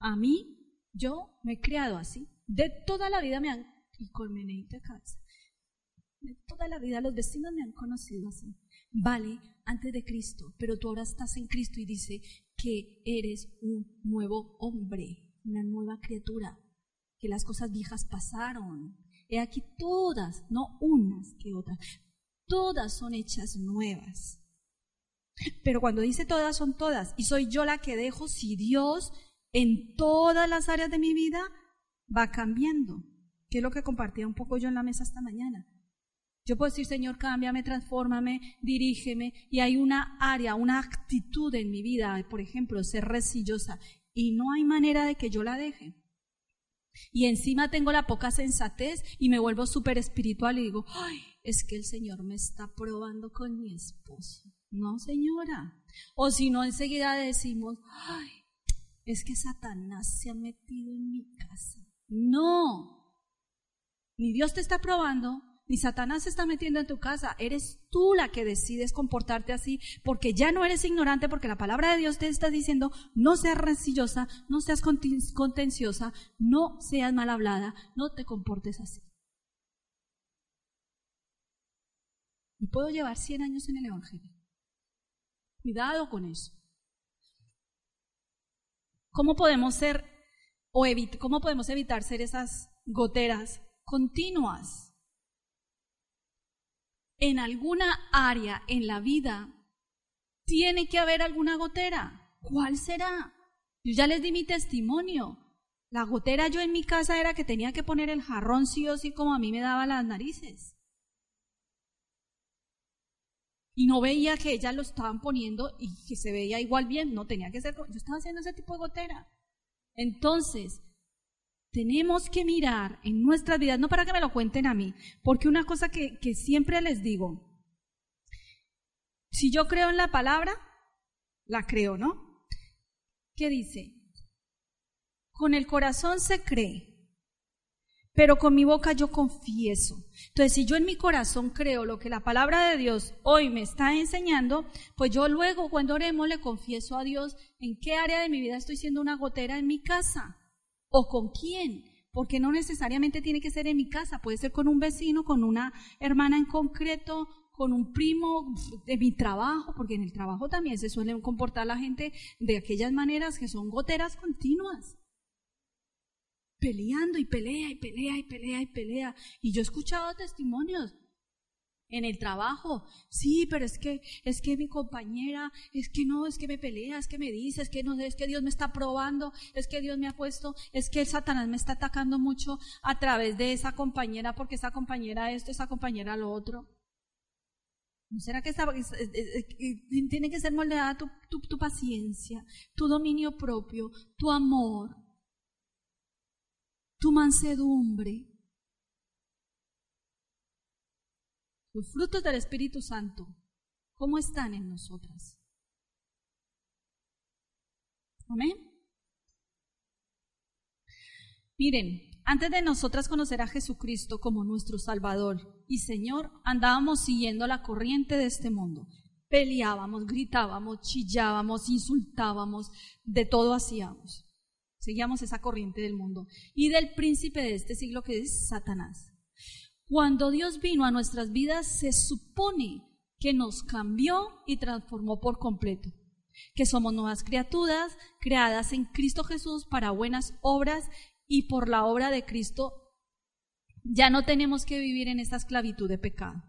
A mí, yo me he criado así. De toda la vida me han, y con casa, de toda la vida los vecinos me han conocido así. Vale, antes de Cristo, pero tú ahora estás en Cristo y dice, que eres un nuevo hombre, una nueva criatura, que las cosas viejas pasaron. He aquí todas, no unas que otras, todas son hechas nuevas. Pero cuando dice todas son todas, y soy yo la que dejo, si Dios en todas las áreas de mi vida va cambiando, que es lo que compartía un poco yo en la mesa esta mañana. Yo puedo decir, Señor, cámbiame, transfórmame, dirígeme, y hay una área, una actitud en mi vida, por ejemplo, ser resillosa, y no hay manera de que yo la deje. Y encima tengo la poca sensatez y me vuelvo súper espiritual y digo, ay, es que el Señor me está probando con mi esposo. No, señora. O si no, enseguida decimos, ay, es que Satanás se ha metido en mi casa. No. Ni Dios te está probando, ni Satanás se está metiendo en tu casa. Eres tú la que decides comportarte así, porque ya no eres ignorante, porque la palabra de Dios te está diciendo, no seas rencillosa, no seas contenciosa, no seas mal hablada, no te comportes así. Y puedo llevar 100 años en el Evangelio. Cuidado con eso. ¿Cómo podemos ser o cómo podemos evitar ser esas goteras continuas? En alguna área en la vida tiene que haber alguna gotera. ¿Cuál será? Yo ya les di mi testimonio. La gotera yo en mi casa era que tenía que poner el jarrón sí o sí como a mí me daba las narices. Y no veía que ellas lo estaban poniendo y que se veía igual bien. No tenía que ser. Yo estaba haciendo ese tipo de gotera. Entonces, tenemos que mirar en nuestras vidas, no para que me lo cuenten a mí, porque una cosa que, siempre les digo, si yo creo en la palabra, la creo, ¿no? ¿Qué dice? Con el corazón se cree, pero con mi boca yo confieso. Entonces, si yo en mi corazón creo lo que la palabra de Dios hoy me está enseñando, pues yo luego cuando oremos le confieso a Dios en qué área de mi vida estoy siendo una gotera en mi casa o con quién, porque no necesariamente tiene que ser en mi casa, puede ser con un vecino, con una hermana en concreto, con un primo de mi trabajo, porque en el trabajo también se suele comportar la gente de aquellas maneras que son goteras continuas. Peleando y pelea y pelea y pelea y pelea. Y yo he escuchado testimonios en el trabajo. Sí, pero es que es que mi compañera, es que no, es que me pelea, es que me dice, es que no, es que Dios me está probando, es que Dios me ha puesto, es que el Satanás me está atacando mucho a través de esa compañera porque esa compañera esto, esa compañera lo otro. ¿No será que tiene que ser moldeada tu paciencia, tu dominio propio, tu amor, tu mansedumbre? Los frutos del Espíritu Santo, ¿cómo están en nosotras? Amén. Miren, antes de nosotras conocer a Jesucristo como nuestro Salvador y Señor, andábamos siguiendo la corriente de este mundo. Peleábamos, gritábamos, chillábamos, insultábamos, de todo hacíamos. Seguíamos esa corriente del mundo y del príncipe de este siglo que es Satanás. Cuando Dios vino a nuestras vidas, se supone que nos cambió y transformó por completo, que somos nuevas criaturas creadas en Cristo Jesús para buenas obras y por la obra de Cristo ya no tenemos que vivir en esta esclavitud de pecado.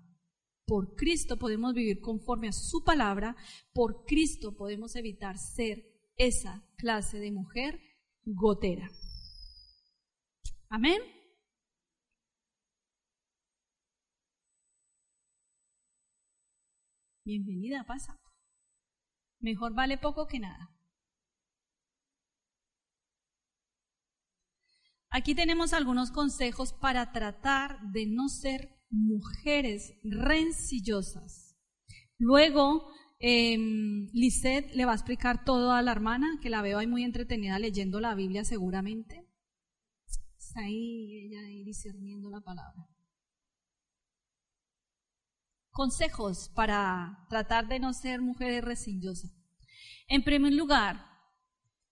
Por Cristo podemos vivir conforme a su palabra, por Cristo podemos evitar ser esa clase de mujer gotera. Amén. Bienvenida, pasa. Mejor vale poco que nada. Aquí tenemos algunos consejos para tratar de no ser mujeres rencillosas. Luego, eh, Lisette le va a explicar todo a la hermana, que la veo ahí muy entretenida leyendo la Biblia seguramente. Está ahí ella ahí discerniendo la palabra consejos para tratar de no ser mujeres resillos. En primer lugar,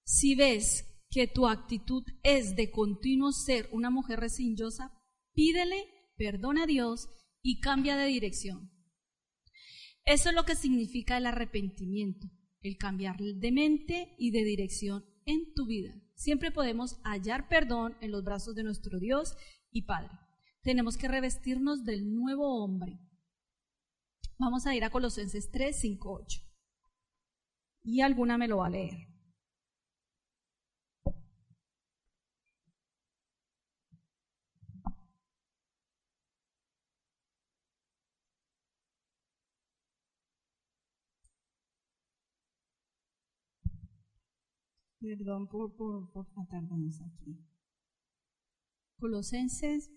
si ves que tu actitud es de continuo ser una mujer resillosa, pídele perdón a Dios y cambia de dirección. Eso es lo que significa el arrepentimiento. el cambiar de mente y de dirección en tu vida. Siempre podemos hallar perdón en los brazos de nuestro Dios y Padre. Tenemos que revestirnos del nuevo hombre. Vamos a ir a Colosenses 3, 5, 8. Y alguna me lo va a leer. Perdón por, por, por tratarnos aquí. Colosenses.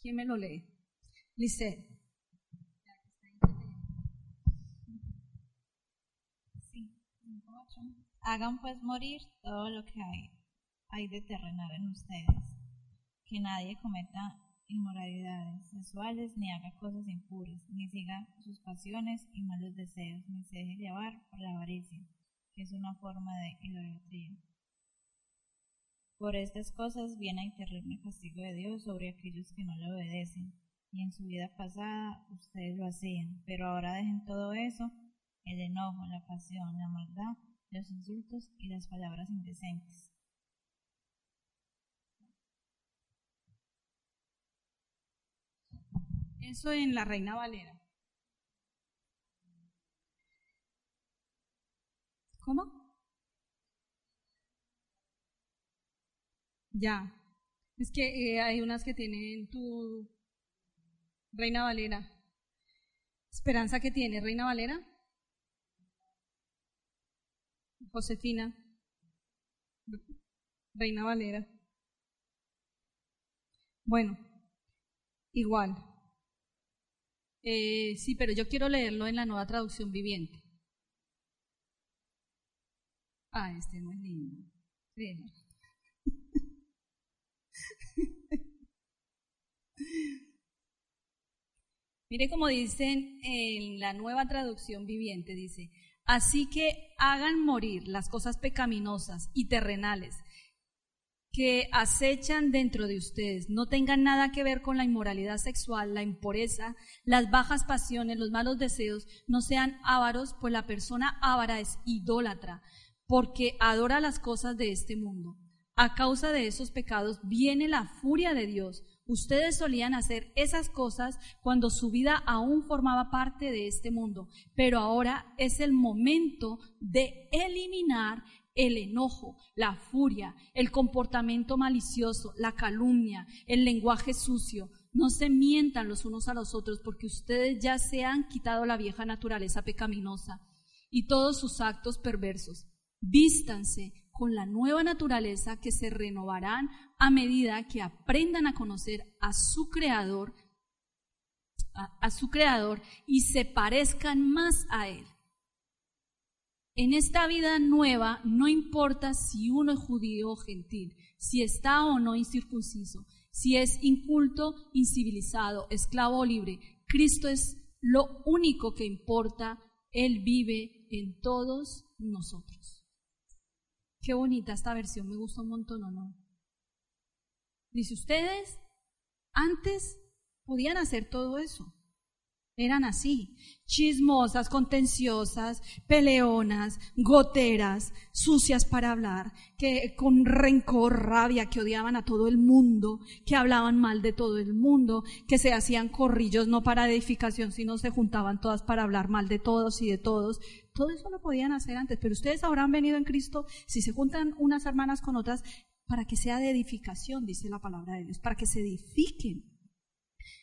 ¿Quién me lo lee? Lisset. Sí, cinco, ocho. Hagan pues morir todo lo que hay, hay de terrenal en ustedes, que nadie cometa inmoralidades sexuales, ni haga cosas impuras, ni siga sus pasiones y malos deseos, ni se deje llevar por la avaricia, que es una forma de idolatría. Por estas cosas viene el terrible castigo de Dios sobre aquellos que no le obedecen. Y en su vida pasada ustedes lo hacían, pero ahora dejen todo eso, el enojo, la pasión, la maldad, los insultos y las palabras indecentes. Eso en la Reina Valera. ¿Cómo? Ya. Es que eh, hay unas que tienen tu Reina Valera. Esperanza que tiene Reina Valera. Josefina. Reina Valera. Bueno, igual. Eh, sí, pero yo quiero leerlo en la nueva traducción viviente. Ah, este es muy lindo. Mire como dicen en la nueva traducción viviente, dice, así que hagan morir las cosas pecaminosas y terrenales que acechan dentro de ustedes. No tengan nada que ver con la inmoralidad sexual, la impureza, las bajas pasiones, los malos deseos. No sean ávaros, pues la persona ávara es idólatra, porque adora las cosas de este mundo. A causa de esos pecados viene la furia de Dios. Ustedes solían hacer esas cosas cuando su vida aún formaba parte de este mundo, pero ahora es el momento de eliminar el enojo, la furia, el comportamiento malicioso, la calumnia, el lenguaje sucio. No se mientan los unos a los otros porque ustedes ya se han quitado la vieja naturaleza pecaminosa y todos sus actos perversos. Vístanse con la nueva naturaleza que se renovarán a medida que aprendan a conocer a su creador, a, su creador y se parezcan más a él. En esta vida nueva no importa si uno es judío o gentil, si está o no incircunciso, si es inculto, incivilizado, esclavo o libre. Cristo es lo único que importa. Él vive en todos nosotros. Qué bonita esta versión, me gusta un montón, ¿o no? Dice, ustedes antes podían hacer todo eso. Eran así, chismosas, contenciosas, peleonas, goteras, sucias para hablar, que con rencor, rabia, que odiaban a todo el mundo, que hablaban mal de todo el mundo, que se hacían corrillos no para edificación, sino se juntaban todas para hablar mal de todos y de todos. Todo eso lo podían hacer antes, pero ustedes ahora han venido en Cristo, si se juntan unas hermanas con otras, para que sea de edificación, dice la palabra de Dios, para que se edifiquen.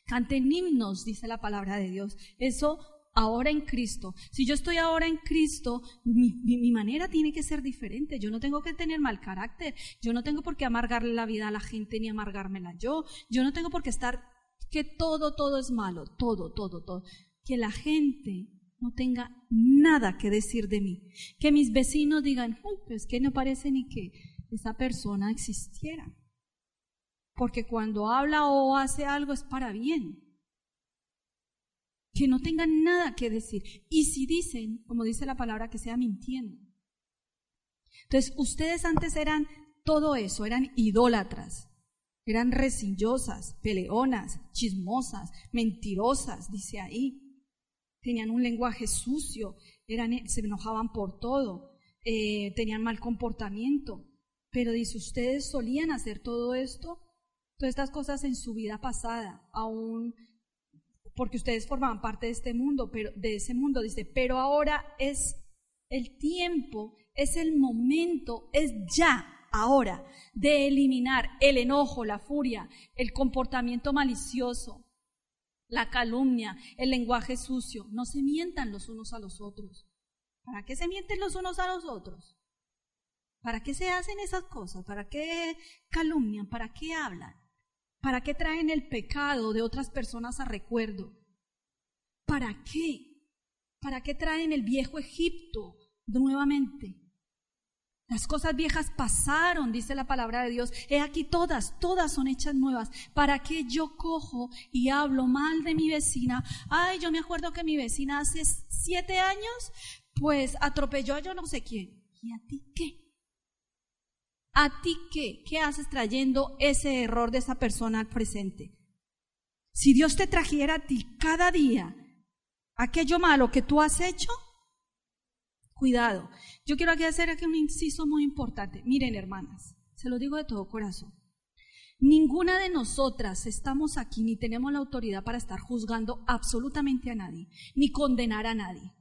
Canten himnos, dice la palabra de Dios. Eso ahora en Cristo. Si yo estoy ahora en Cristo, mi, mi, manera tiene que ser diferente. Yo no tengo que tener mal carácter. Yo no tengo por qué amargarle la vida a la gente ni amargármela yo. Yo no tengo por qué estar que todo, todo es malo. Todo, todo, todo. Que la gente no tenga nada que decir de mí. Que mis vecinos digan, Uy, pues que no parece ni que esa persona existiera. Porque cuando habla o hace algo es para bien. Que no tengan nada que decir. Y si dicen, como dice la palabra, que sea mintiendo. Entonces, ustedes antes eran todo eso, eran idólatras, eran resillosas, peleonas, chismosas, mentirosas, dice ahí. Tenían un lenguaje sucio, eran, se enojaban por todo, eh, tenían mal comportamiento. Pero dice, ustedes solían hacer todo esto, todas estas cosas en su vida pasada, aún porque ustedes formaban parte de este mundo, pero de ese mundo dice, pero ahora es el tiempo, es el momento, es ya, ahora, de eliminar el enojo, la furia, el comportamiento malicioso, la calumnia, el lenguaje sucio. No se mientan los unos a los otros. ¿Para qué se mienten los unos a los otros? ¿Para qué se hacen esas cosas? ¿Para qué calumnian? ¿Para qué hablan? ¿Para qué traen el pecado de otras personas a recuerdo? ¿Para qué? ¿Para qué traen el viejo Egipto nuevamente? Las cosas viejas pasaron, dice la palabra de Dios. He aquí todas, todas son hechas nuevas. ¿Para qué yo cojo y hablo mal de mi vecina? Ay, yo me acuerdo que mi vecina hace siete años, pues atropelló a yo no sé quién. ¿Y a ti qué? ¿A ti qué? ¿Qué haces trayendo ese error de esa persona al presente? Si Dios te trajera a ti cada día aquello malo que tú has hecho, cuidado. Yo quiero aquí hacer aquí un inciso muy importante. Miren, hermanas, se lo digo de todo corazón. Ninguna de nosotras estamos aquí ni tenemos la autoridad para estar juzgando absolutamente a nadie, ni condenar a nadie.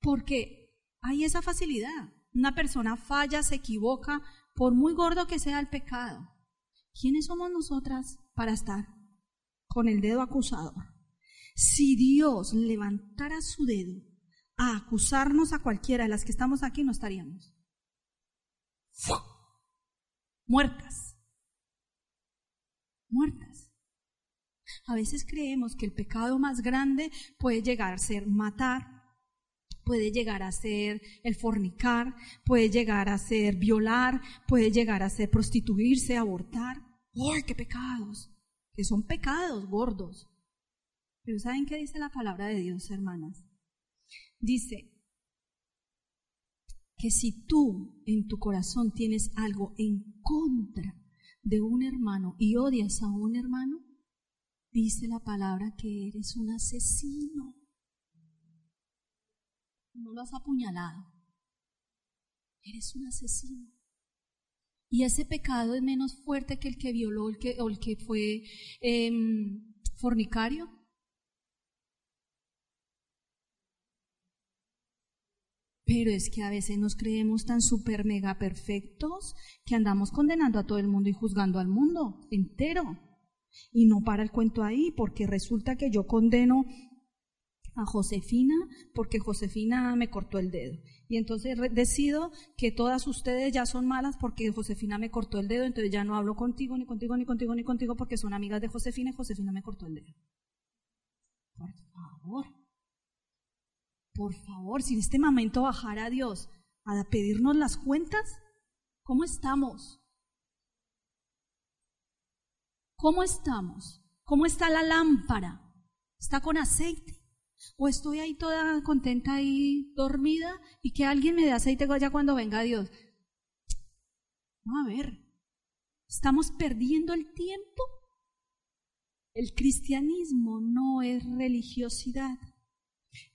Porque hay esa facilidad. Una persona falla, se equivoca, por muy gordo que sea el pecado. ¿Quiénes somos nosotras para estar con el dedo acusador? Si Dios levantara su dedo a acusarnos a cualquiera de las que estamos aquí, no estaríamos muertas. Muertas. A veces creemos que el pecado más grande puede llegar a ser matar, puede llegar a ser el fornicar, puede llegar a ser violar, puede llegar a ser prostituirse, abortar. ¡Ay, qué pecados! Que son pecados gordos. Pero ¿saben qué dice la palabra de Dios, hermanas? Dice que si tú en tu corazón tienes algo en contra de un hermano y odias a un hermano, dice la palabra que eres un asesino no lo has apuñalado. Eres un asesino. Y ese pecado es menos fuerte que el que violó el que, o el que fue em, fornicario. Pero es que a veces nos creemos tan super mega perfectos que andamos condenando a todo el mundo y juzgando al mundo entero. Y no para el cuento ahí, porque resulta que yo condeno a Josefina porque Josefina me cortó el dedo. Y entonces decido que todas ustedes ya son malas porque Josefina me cortó el dedo, entonces ya no hablo contigo, ni contigo, ni contigo, ni contigo porque son amigas de Josefina y Josefina me cortó el dedo. Por favor, por favor, si en este momento bajara a Dios a pedirnos las cuentas, ¿cómo estamos? ¿Cómo estamos? ¿Cómo está la lámpara? ¿Está con aceite? O estoy ahí toda contenta ahí dormida y que alguien me dé aceite ya cuando venga Dios. No, a ver, estamos perdiendo el tiempo. El cristianismo no es religiosidad,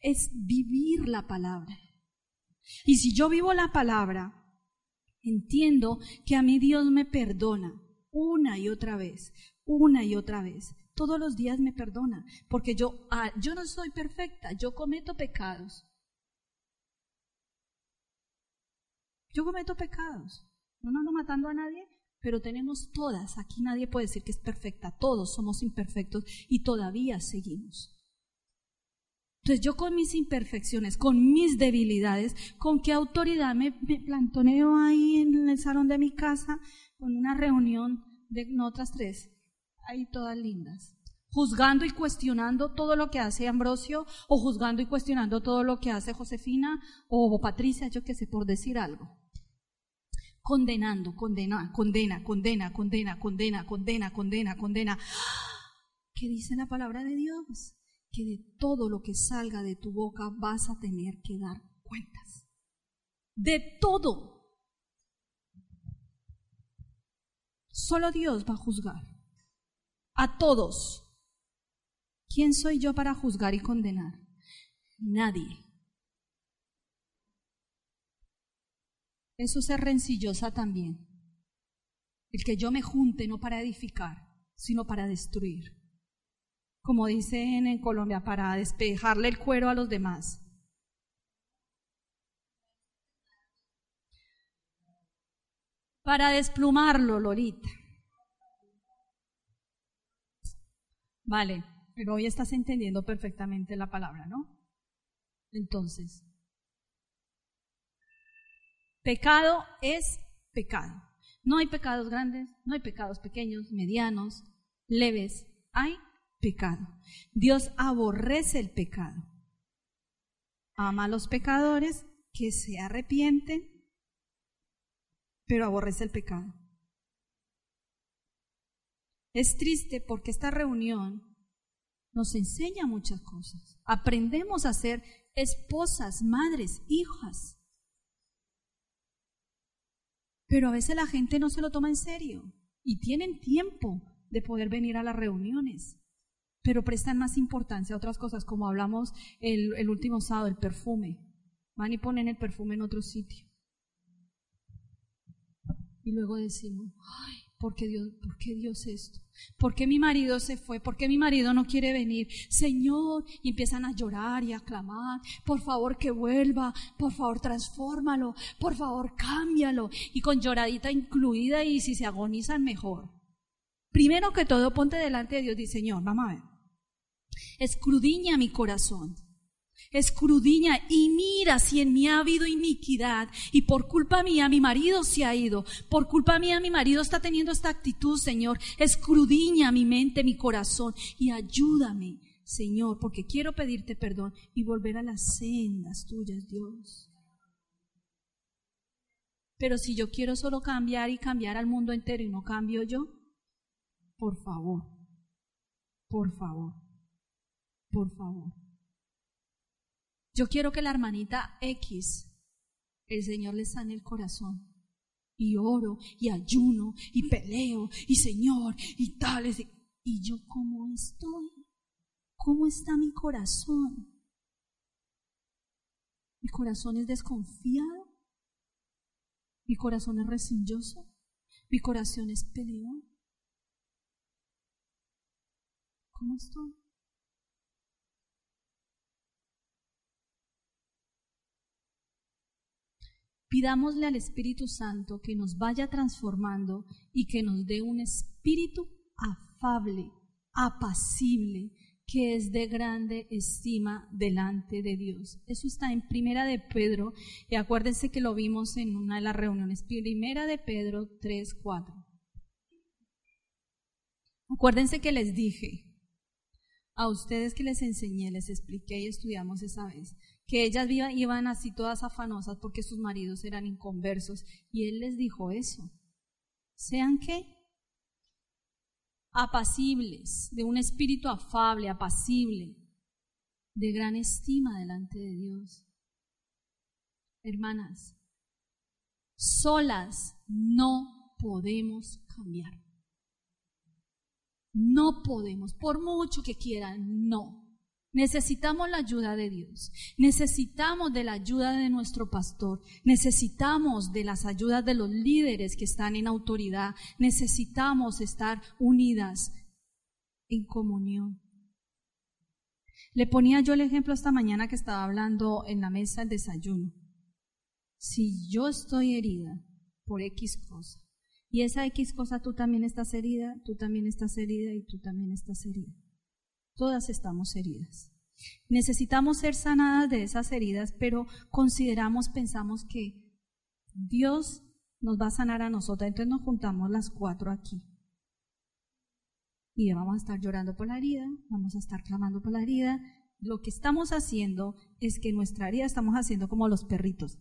es vivir la palabra. Y si yo vivo la palabra, entiendo que a mí Dios me perdona una y otra vez, una y otra vez todos los días me perdona, porque yo, ah, yo no soy perfecta, yo cometo pecados. Yo cometo pecados. No ando matando a nadie, pero tenemos todas, aquí nadie puede decir que es perfecta, todos somos imperfectos y todavía seguimos. Entonces yo con mis imperfecciones, con mis debilidades, ¿con qué autoridad me, me plantoneo ahí en el salón de mi casa con una reunión de no, otras tres? Ahí todas lindas, juzgando y cuestionando todo lo que hace Ambrosio, o juzgando y cuestionando todo lo que hace Josefina o Patricia, yo qué sé, por decir algo. Condenando, condena, condena, condena, condena, condena, condena, condena, condena. ¿Qué dice la palabra de Dios? Que de todo lo que salga de tu boca vas a tener que dar cuentas. De todo. Solo Dios va a juzgar a todos. ¿Quién soy yo para juzgar y condenar? Nadie. Eso es ser rencillosa también. El que yo me junte no para edificar, sino para destruir. Como dicen en Colombia, para despejarle el cuero a los demás. Para desplumarlo, Lorita. Vale, pero hoy estás entendiendo perfectamente la palabra, ¿no? Entonces, pecado es pecado. No hay pecados grandes, no hay pecados pequeños, medianos, leves. Hay pecado. Dios aborrece el pecado. Ama a los pecadores que se arrepienten, pero aborrece el pecado. Es triste porque esta reunión nos enseña muchas cosas. Aprendemos a ser esposas, madres, hijas. Pero a veces la gente no se lo toma en serio y tienen tiempo de poder venir a las reuniones, pero prestan más importancia a otras cosas, como hablamos el, último sábado, el perfume. Van y ponen el perfume en otro sitio. Y luego decimos, ay, ¿por qué Dios, por qué Dios esto? ¿Por qué mi marido se fue? ¿Por qué mi marido no quiere venir? Señor, y empiezan a llorar y a clamar, por favor que vuelva, por favor transfórmalo, por favor cámbialo, y con lloradita incluida y si se agonizan mejor. Primero que todo, ponte delante de Dios y Señor, vamos a ver, escrudiña mi corazón escrudiña y mira si en mí ha habido iniquidad y por culpa mía mi marido se ha ido, por culpa mía mi marido está teniendo esta actitud, Señor, escrudiña mi mente, mi corazón y ayúdame, Señor, porque quiero pedirte perdón y volver a las sendas tuyas, Dios. Pero si yo quiero solo cambiar y cambiar al mundo entero y no cambio yo, por favor, por favor, por favor. Yo quiero que la hermanita X, el Señor le sane el corazón. Y oro, y ayuno, y peleo, y Señor, y tales. ¿Y yo cómo estoy? ¿Cómo está mi corazón? ¿Mi corazón es desconfiado? ¿Mi corazón es resilloso? ¿Mi corazón es peleón? ¿Cómo estoy? Pidámosle al Espíritu Santo que nos vaya transformando y que nos dé un espíritu afable, apacible, que es de grande estima delante de Dios. Eso está en Primera de Pedro, y acuérdense que lo vimos en una de las reuniones, Primera de Pedro 3, 4. Acuérdense que les dije, a ustedes que les enseñé, les expliqué y estudiamos esa vez, que ellas iban así todas afanosas porque sus maridos eran inconversos. Y él les dijo eso. Sean qué? Apacibles, de un espíritu afable, apacible, de gran estima delante de Dios. Hermanas, solas no podemos cambiar. No podemos, por mucho que quieran, no. Necesitamos la ayuda de Dios. Necesitamos de la ayuda de nuestro pastor. Necesitamos de las ayudas de los líderes que están en autoridad. Necesitamos estar unidas en comunión. Le ponía yo el ejemplo esta mañana que estaba hablando en la mesa del desayuno. Si yo estoy herida por X cosa, y esa X cosa tú también estás herida, tú también estás herida y tú también estás herida Todas estamos heridas. Necesitamos ser sanadas de esas heridas, pero consideramos, pensamos que Dios nos va a sanar a nosotras. Entonces nos juntamos las cuatro aquí. Y vamos a estar llorando por la herida, vamos a estar clamando por la herida. Lo que estamos haciendo es que nuestra herida estamos haciendo como los perritos.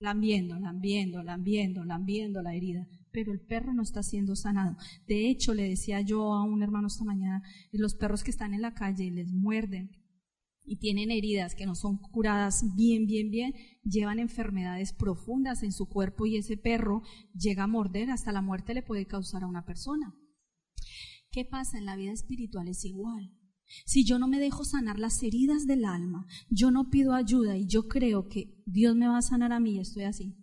Lambiendo, lambiendo, lambiendo, lambiendo la herida pero el perro no está siendo sanado. De hecho, le decía yo a un hermano esta mañana, los perros que están en la calle les muerden y tienen heridas que no son curadas bien, bien, bien, llevan enfermedades profundas en su cuerpo y ese perro llega a morder, hasta la muerte le puede causar a una persona. ¿Qué pasa en la vida espiritual? Es igual. Si yo no me dejo sanar las heridas del alma, yo no pido ayuda y yo creo que Dios me va a sanar a mí, estoy así.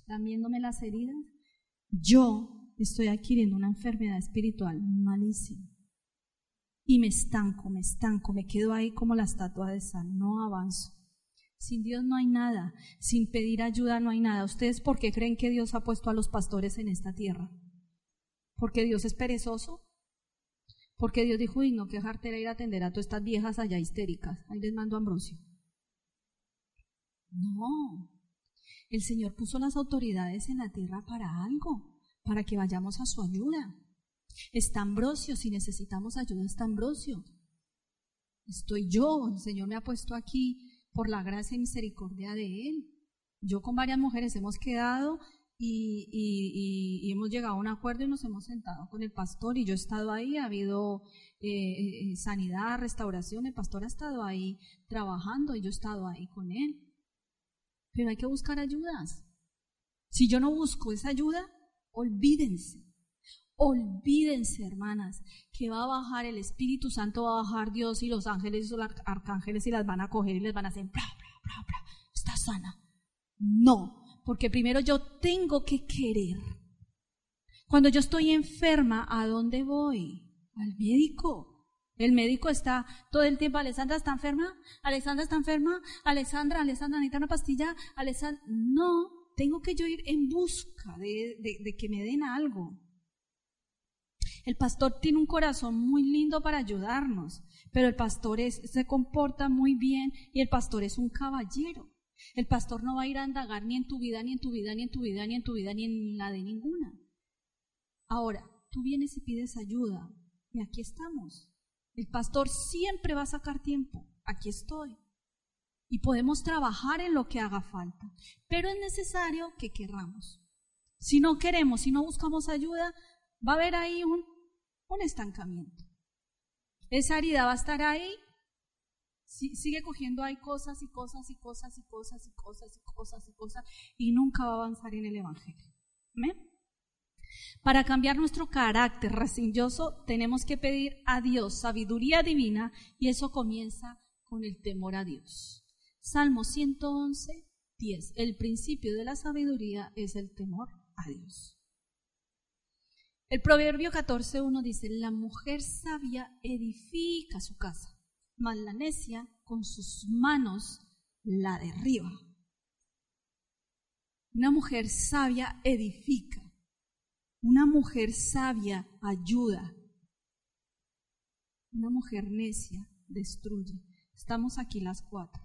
¿Están viéndome las heridas? Yo estoy adquiriendo una enfermedad espiritual malísima. Y me estanco, me estanco, me quedo ahí como la estatua de sal, no avanzo. Sin Dios no hay nada, sin pedir ayuda no hay nada. ¿Ustedes por qué creen que Dios ha puesto a los pastores en esta tierra? ¿Porque Dios es perezoso? Porque Dios dijo, y no que dejarte ir a atender a todas estas viejas allá histéricas. Ahí les mando a Ambrosio. No. El Señor puso las autoridades en la tierra para algo, para que vayamos a su ayuda. Está Ambrosio, si necesitamos ayuda, está Ambrosio. Estoy yo, el Señor me ha puesto aquí por la gracia y misericordia de Él. Yo con varias mujeres hemos quedado y, hemos llegado a un acuerdo y nos hemos sentado con el pastor y yo he estado ahí, ha habido eh, eh, sanidad, restauración, el pastor ha estado ahí trabajando y yo he estado ahí con él. Pero hay que buscar ayudas. Si yo no busco esa ayuda, olvídense. Olvídense, hermanas, que va a bajar el Espíritu Santo, va a bajar Dios y los ángeles y los arcángeles y las van a coger y les van a hacer, está sana. No, porque primero yo tengo que querer. Cuando yo estoy enferma, ¿a dónde voy? Al médico. El médico está todo el tiempo, Alessandra está enferma, Alessandra está enferma, Alessandra, Alessandra necesita una pastilla, Alessandra, no, tengo que yo ir en busca de, que me den algo. El pastor tiene un corazón muy lindo para ayudarnos, pero el pastor se comporta muy bien y el pastor es un caballero. El pastor no va a ir a indagar ni en tu vida, ni en tu vida, ni en tu vida, ni en tu vida, ni en la de ninguna. Ahora, tú vienes y pides ayuda, y aquí estamos. El pastor siempre va a sacar tiempo, aquí estoy. Y podemos trabajar en lo que haga falta, pero es necesario que querramos. Si no queremos, si no buscamos ayuda, va a haber ahí un, un estancamiento. Esa herida va a estar ahí sigue cogiendo ahí cosas y cosas y cosas y cosas y cosas y cosas y cosas y nunca va a avanzar en el Evangelio. Para cambiar nuestro carácter resilloso tenemos que pedir a Dios sabiduría divina y eso comienza con el temor a Dios. Salmo 111, 10. El principio de la sabiduría es el temor a Dios. El proverbio 14.1 dice, la mujer sabia edifica su casa mas la necia con sus manos la derriba. Una mujer sabia edifica, una mujer sabia ayuda, una mujer necia destruye. Estamos aquí las cuatro.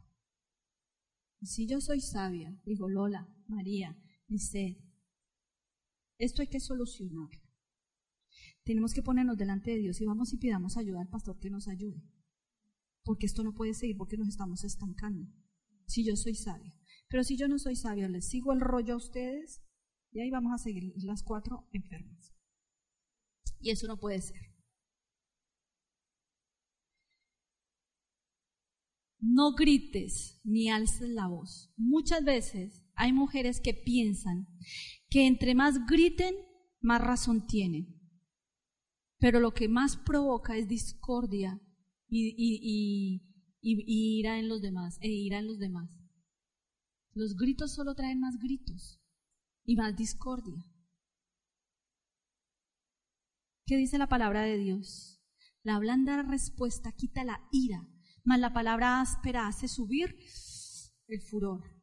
Y si yo soy sabia, digo Lola, María, dice, esto hay que solucionarlo. Tenemos que ponernos delante de Dios y vamos y pidamos ayuda al pastor que nos ayude porque esto no puede seguir porque nos estamos estancando. Si yo soy sabio. Pero si yo no soy sabio, les sigo el rollo a ustedes y ahí vamos a seguir las cuatro enfermas. Y eso no puede ser. No grites ni alces la voz. Muchas veces hay mujeres que piensan que entre más griten, más razón tienen. Pero lo que más provoca es discordia y, ira en los demás, e los demás. Los gritos solo traen más gritos y más discordia. ¿Qué dice la palabra de Dios? La blanda respuesta quita la ira, mas la palabra áspera hace subir el furor.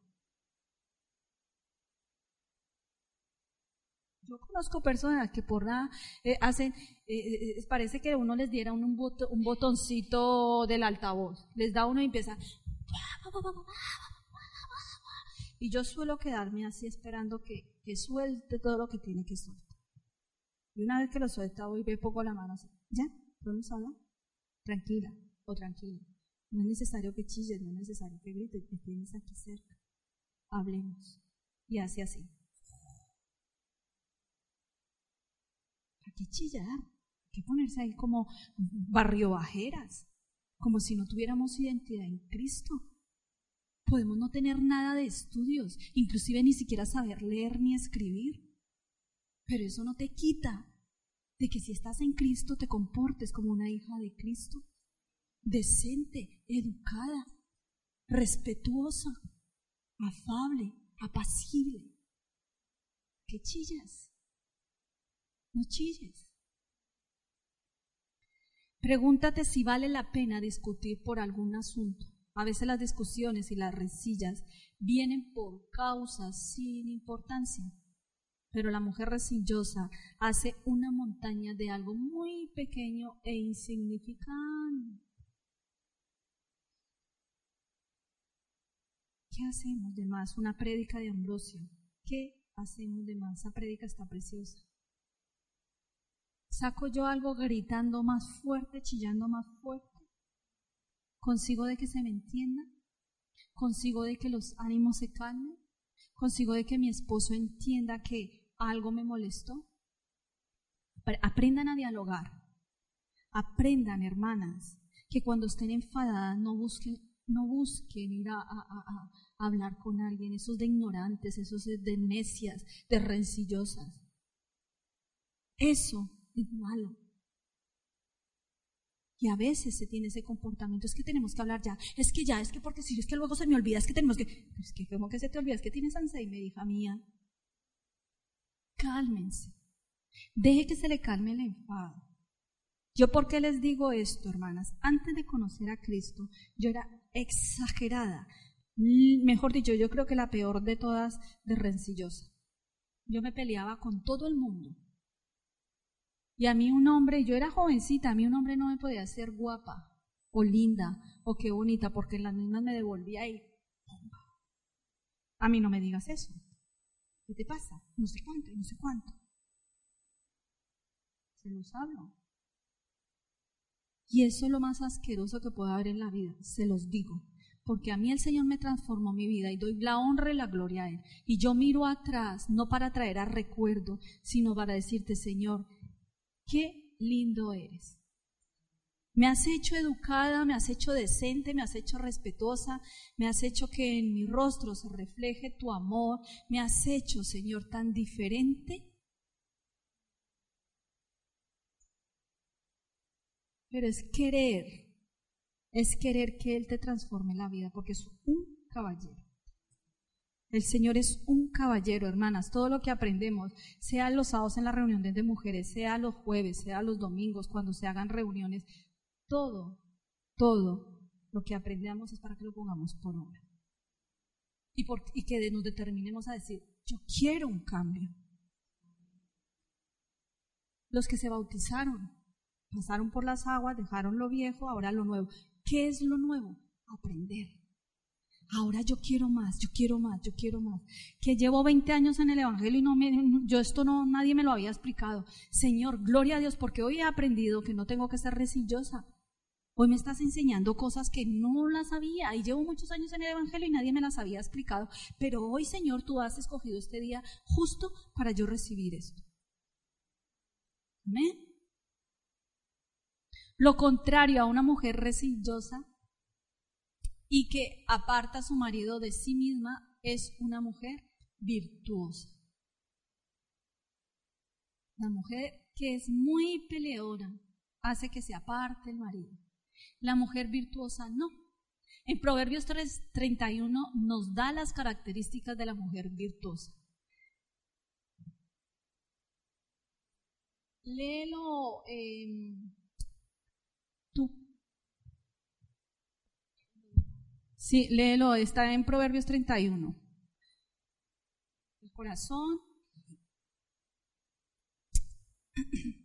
Yo conozco personas que por nada eh, hacen, eh, eh, parece que uno les diera un, un botoncito del altavoz. Les da uno y empieza. Y yo suelo quedarme así esperando que, suelte todo lo que tiene que soltar. Y una vez que lo suelta, voy ve poco la mano así. ¿Ya? ¿Podemos hablar? Tranquila o tranquilo. No es necesario que chilles, no es necesario que grites, que tienes aquí cerca. Hablemos. Y hace así. Qué chillar? ¿Qué ponerse ahí como barrio bajeras? Como si no tuviéramos identidad en Cristo. Podemos no tener nada de estudios, inclusive ni siquiera saber leer ni escribir. Pero eso no te quita de que si estás en Cristo te comportes como una hija de Cristo, decente, educada, respetuosa, afable, apacible. ¿Qué chillas? No chilles. Pregúntate si vale la pena discutir por algún asunto. A veces las discusiones y las rencillas vienen por causas sin importancia. Pero la mujer rencillosa hace una montaña de algo muy pequeño e insignificante. ¿Qué hacemos de más? Una prédica de Ambrosio. ¿Qué hacemos de más? Esa prédica está preciosa. ¿Saco yo algo gritando más fuerte, chillando más fuerte? ¿Consigo de que se me entienda? ¿Consigo de que los ánimos se calmen? ¿Consigo de que mi esposo entienda que algo me molestó? Aprendan a dialogar. Aprendan, hermanas, que cuando estén enfadadas no busquen, ir a, a hablar con alguien, esos de ignorantes, esos de necias, de rencillosas. Eso es malo. Y a veces se tiene ese comportamiento, es que tenemos que hablar ya, es que ya, es que porque si es que luego se me olvida, es que tenemos que, es que como que se te olvida, es que tienes Alzheimer, hija mía. Cálmense. Deje que se le calme el enfado. Yo por qué les digo esto, hermanas, antes de conocer a Cristo, yo era exagerada, mejor dicho, yo creo que la peor de todas de rencillosa. Yo me peleaba con todo el mundo. Y a mí un hombre, yo era jovencita, a mí un hombre no me podía hacer guapa o linda o qué bonita, porque las mismas me devolvía y a mí no me digas eso. ¿Qué te pasa? No sé cuánto no sé cuánto. Se los hablo. Y eso es lo más asqueroso que puede haber en la vida, se los digo. Porque a mí el Señor me transformó mi vida y doy la honra y la gloria a Él. Y yo miro atrás, no para traer a recuerdo, sino para decirte, Señor, qué lindo eres. Me has hecho educada, me has hecho decente, me has hecho respetuosa, me has hecho que en mi rostro se refleje tu amor, me has hecho, Señor, tan diferente. Pero es querer, es querer que Él te transforme la vida, porque es un caballero. El Señor es un caballero, hermanas. Todo lo que aprendemos, sea los sábados en la reunión de mujeres, sea los jueves, sea los domingos, cuando se hagan reuniones, todo, todo lo que aprendamos es para que lo pongamos por obra. Y, por, y que nos determinemos a decir, yo quiero un cambio. Los que se bautizaron, pasaron por las aguas, dejaron lo viejo, ahora lo nuevo. ¿Qué es lo nuevo? Aprender. Ahora yo quiero más, yo quiero más, yo quiero más. Que llevo 20 años en el Evangelio y no me, yo esto no, nadie me lo había explicado. Señor, gloria a Dios, porque hoy he aprendido que no tengo que ser resillosa. Hoy me estás enseñando cosas que no las sabía y llevo muchos años en el Evangelio y nadie me las había explicado. Pero hoy, Señor, tú has escogido este día justo para yo recibir esto. Amén. Lo contrario a una mujer resillosa y que aparta a su marido de sí misma es una mujer virtuosa. La mujer que es muy peleona hace que se aparte el marido. La mujer virtuosa no. En Proverbios 3:31 nos da las características de la mujer virtuosa. Léelo tú. Sí, léelo, está en Proverbios 31. El corazón.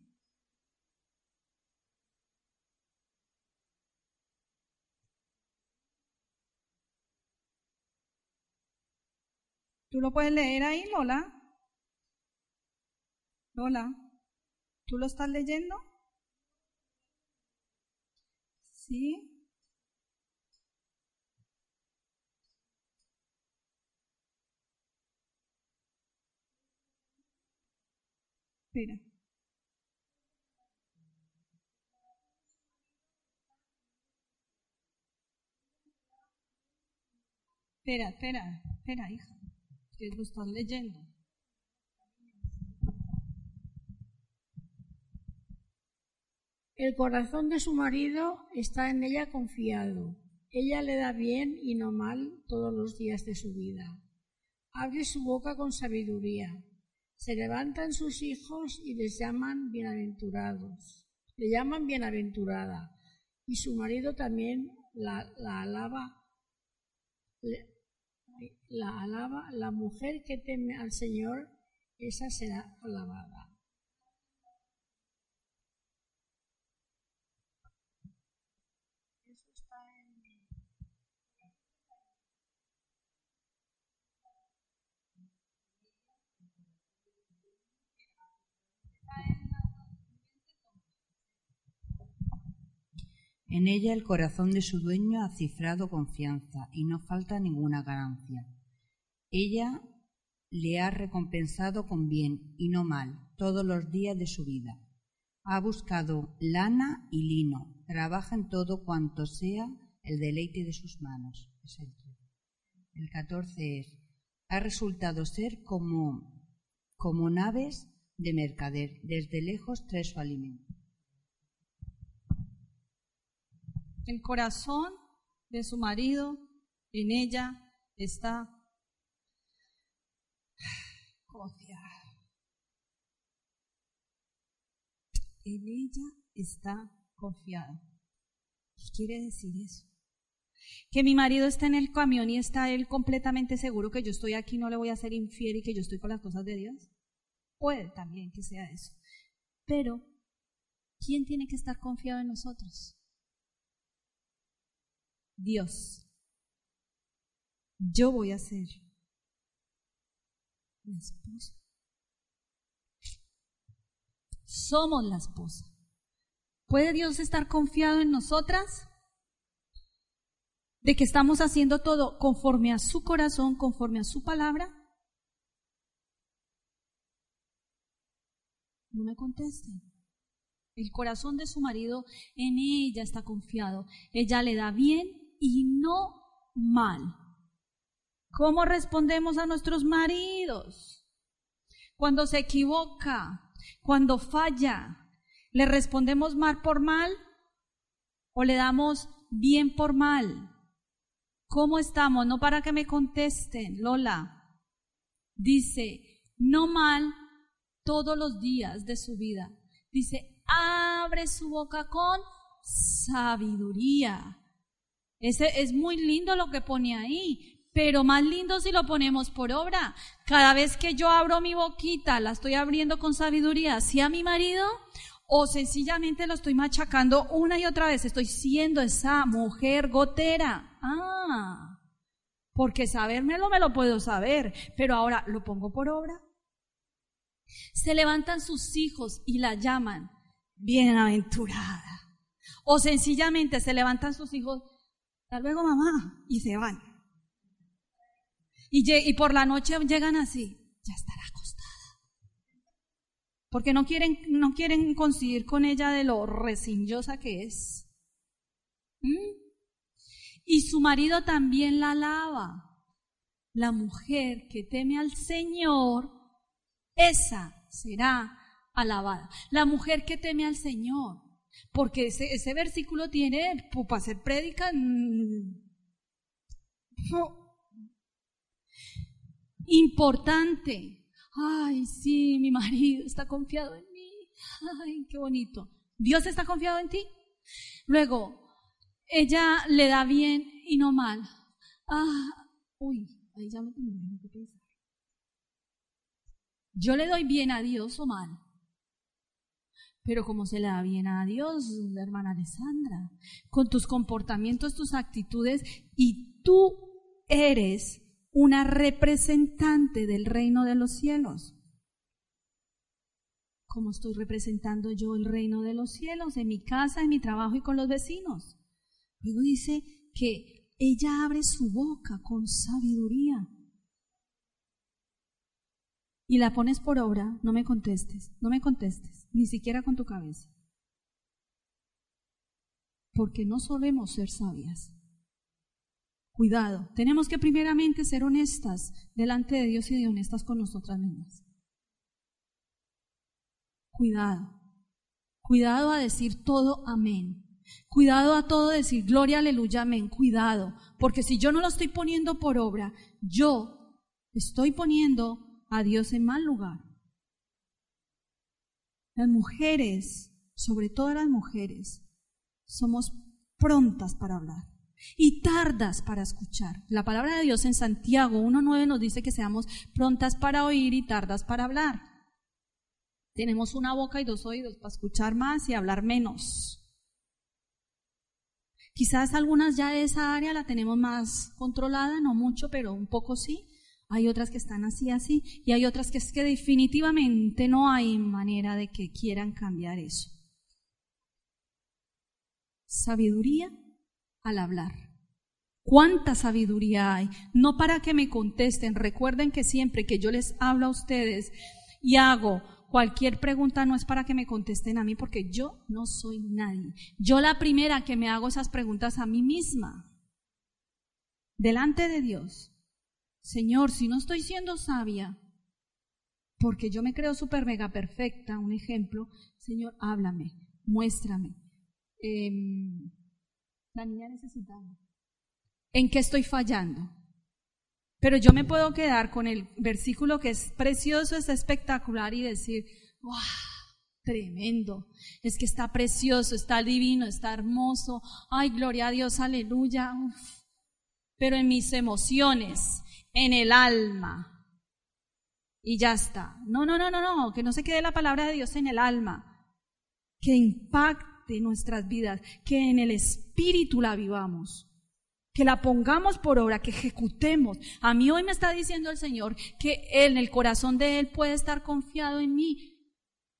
¿Tú lo puedes leer ahí, Lola? Lola, ¿tú lo estás leyendo? Sí. Espera. Espera, espera, hija, que lo estás leyendo. El corazón de su marido está en ella confiado. Ella le da bien y no mal todos los días de su vida. Abre su boca con sabiduría. Se levantan sus hijos y les llaman bienaventurados. Le llaman bienaventurada. Y su marido también la, la alaba. la alaba. La mujer que teme al Señor, esa será alabada. En ella el corazón de su dueño ha cifrado confianza y no falta ninguna ganancia. Ella le ha recompensado con bien y no mal todos los días de su vida. Ha buscado lana y lino, trabaja en todo cuanto sea el deleite de sus manos. Es el, el 14 es, ha resultado ser como, como naves de mercader, desde lejos trae su alimento. El corazón de su marido en ella está confiado. En ella está confiado. ¿Qué quiere decir eso? Que mi marido está en el camión y está él completamente seguro que yo estoy aquí, no le voy a ser infiel y que yo estoy con las cosas de Dios. Puede también que sea eso. Pero, ¿quién tiene que estar confiado en nosotros? Dios. Yo voy a ser la esposa. Somos la esposa. ¿Puede Dios estar confiado en nosotras? ¿De que estamos haciendo todo conforme a su corazón, conforme a su palabra? No me contesten. El corazón de su marido en ella está confiado. Ella le da bien y no mal. ¿Cómo respondemos a nuestros maridos? Cuando se equivoca, cuando falla, ¿le respondemos mal por mal o le damos bien por mal? ¿Cómo estamos? No para que me contesten, Lola. Dice, no mal todos los días de su vida. Dice, abre su boca con sabiduría. Es muy lindo lo que pone ahí, pero más lindo si lo ponemos por obra. Cada vez que yo abro mi boquita, la estoy abriendo con sabiduría hacia mi marido o sencillamente lo estoy machacando una y otra vez. Estoy siendo esa mujer gotera. Ah, porque sabérmelo me lo puedo saber, pero ahora lo pongo por obra. Se levantan sus hijos y la llaman bienaventurada. O sencillamente se levantan sus hijos hasta luego mamá, y se van. Y, y por la noche llegan así, ya estará acostada. Porque no quieren, no quieren coincidir con ella de lo resinjosa que es. ¿Mm? Y su marido también la alaba. La mujer que teme al Señor, esa será alabada. La mujer que teme al Señor. Porque ese, versículo tiene, para hacer prédica, mm, importante. Ay, sí, mi marido está confiado en mí. Ay, qué bonito. Dios está confiado en ti. Luego, ella le da bien y no mal. Ah, uy, ahí ya no tengo que pensar. Yo le doy bien a Dios o mal. Pero como se le da bien a Dios, hermana Alessandra, con tus comportamientos, tus actitudes, y tú eres una representante del reino de los cielos. ¿Cómo estoy representando yo el reino de los cielos en mi casa, en mi trabajo y con los vecinos? Luego dice que ella abre su boca con sabiduría y la pones por obra, no me contestes, no me contestes, ni siquiera con tu cabeza. Porque no solemos ser sabias. Cuidado, tenemos que primeramente ser honestas delante de Dios y de honestas con nosotras mismas. Cuidado, Cuidado a decir todo amén. Cuidado a todo decir gloria, aleluya, amén. Cuidado, porque si yo no lo estoy poniendo por obra, yo estoy poniendo a Dios en mal lugar. Las mujeres, sobre todo las mujeres, somos prontas para hablar y tardas para escuchar. La palabra de Dios en Santiago 1.9 nos dice que seamos prontas para oír y tardas para hablar. Tenemos una boca y dos oídos para escuchar más y hablar menos. Quizás algunas ya de esa área la tenemos más controlada, no mucho, pero un poco sí. Hay otras que están así, así, y hay otras que es que definitivamente no hay manera de que quieran cambiar eso. Sabiduría al hablar. ¿Cuánta sabiduría hay? No para que me contesten. Recuerden que siempre que yo les hablo a ustedes y hago cualquier pregunta no es para que me contesten a mí porque yo no soy nadie. Yo la primera que me hago esas preguntas a mí misma, delante de Dios. Señor, si no estoy siendo sabia, porque yo me creo súper mega perfecta, un ejemplo, Señor, háblame, muéstrame. Em, la niña necesitaba. ¿En qué estoy fallando? Pero yo me puedo quedar con el versículo que es precioso, es espectacular y decir, ¡wow! Tremendo. Es que está precioso, está divino, está hermoso. Ay, gloria a Dios, aleluya. Pero en mis emociones, en el alma. Y ya está. No, no, no, no, no, que no se quede la palabra de Dios en el alma. Que impacte nuestras vidas, que en el espíritu la vivamos que la pongamos por obra, que ejecutemos. A mí hoy me está diciendo el Señor que en el corazón de Él puede estar confiado en mí.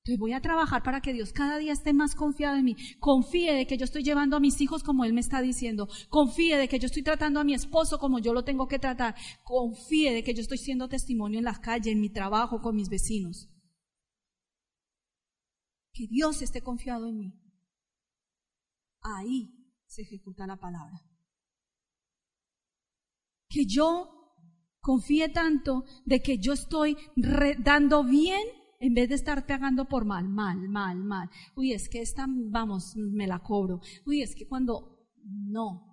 Entonces voy a trabajar para que Dios cada día esté más confiado en mí. Confíe de que yo estoy llevando a mis hijos como Él me está diciendo. Confíe de que yo estoy tratando a mi esposo como yo lo tengo que tratar. Confíe de que yo estoy siendo testimonio en la calle, en mi trabajo, con mis vecinos. Que Dios esté confiado en mí. Ahí se ejecuta la palabra que yo confíe tanto de que yo estoy dando bien en vez de estar pagando por mal, mal, mal, mal. Uy, es que esta, vamos, me la cobro. Uy, es que cuando, no.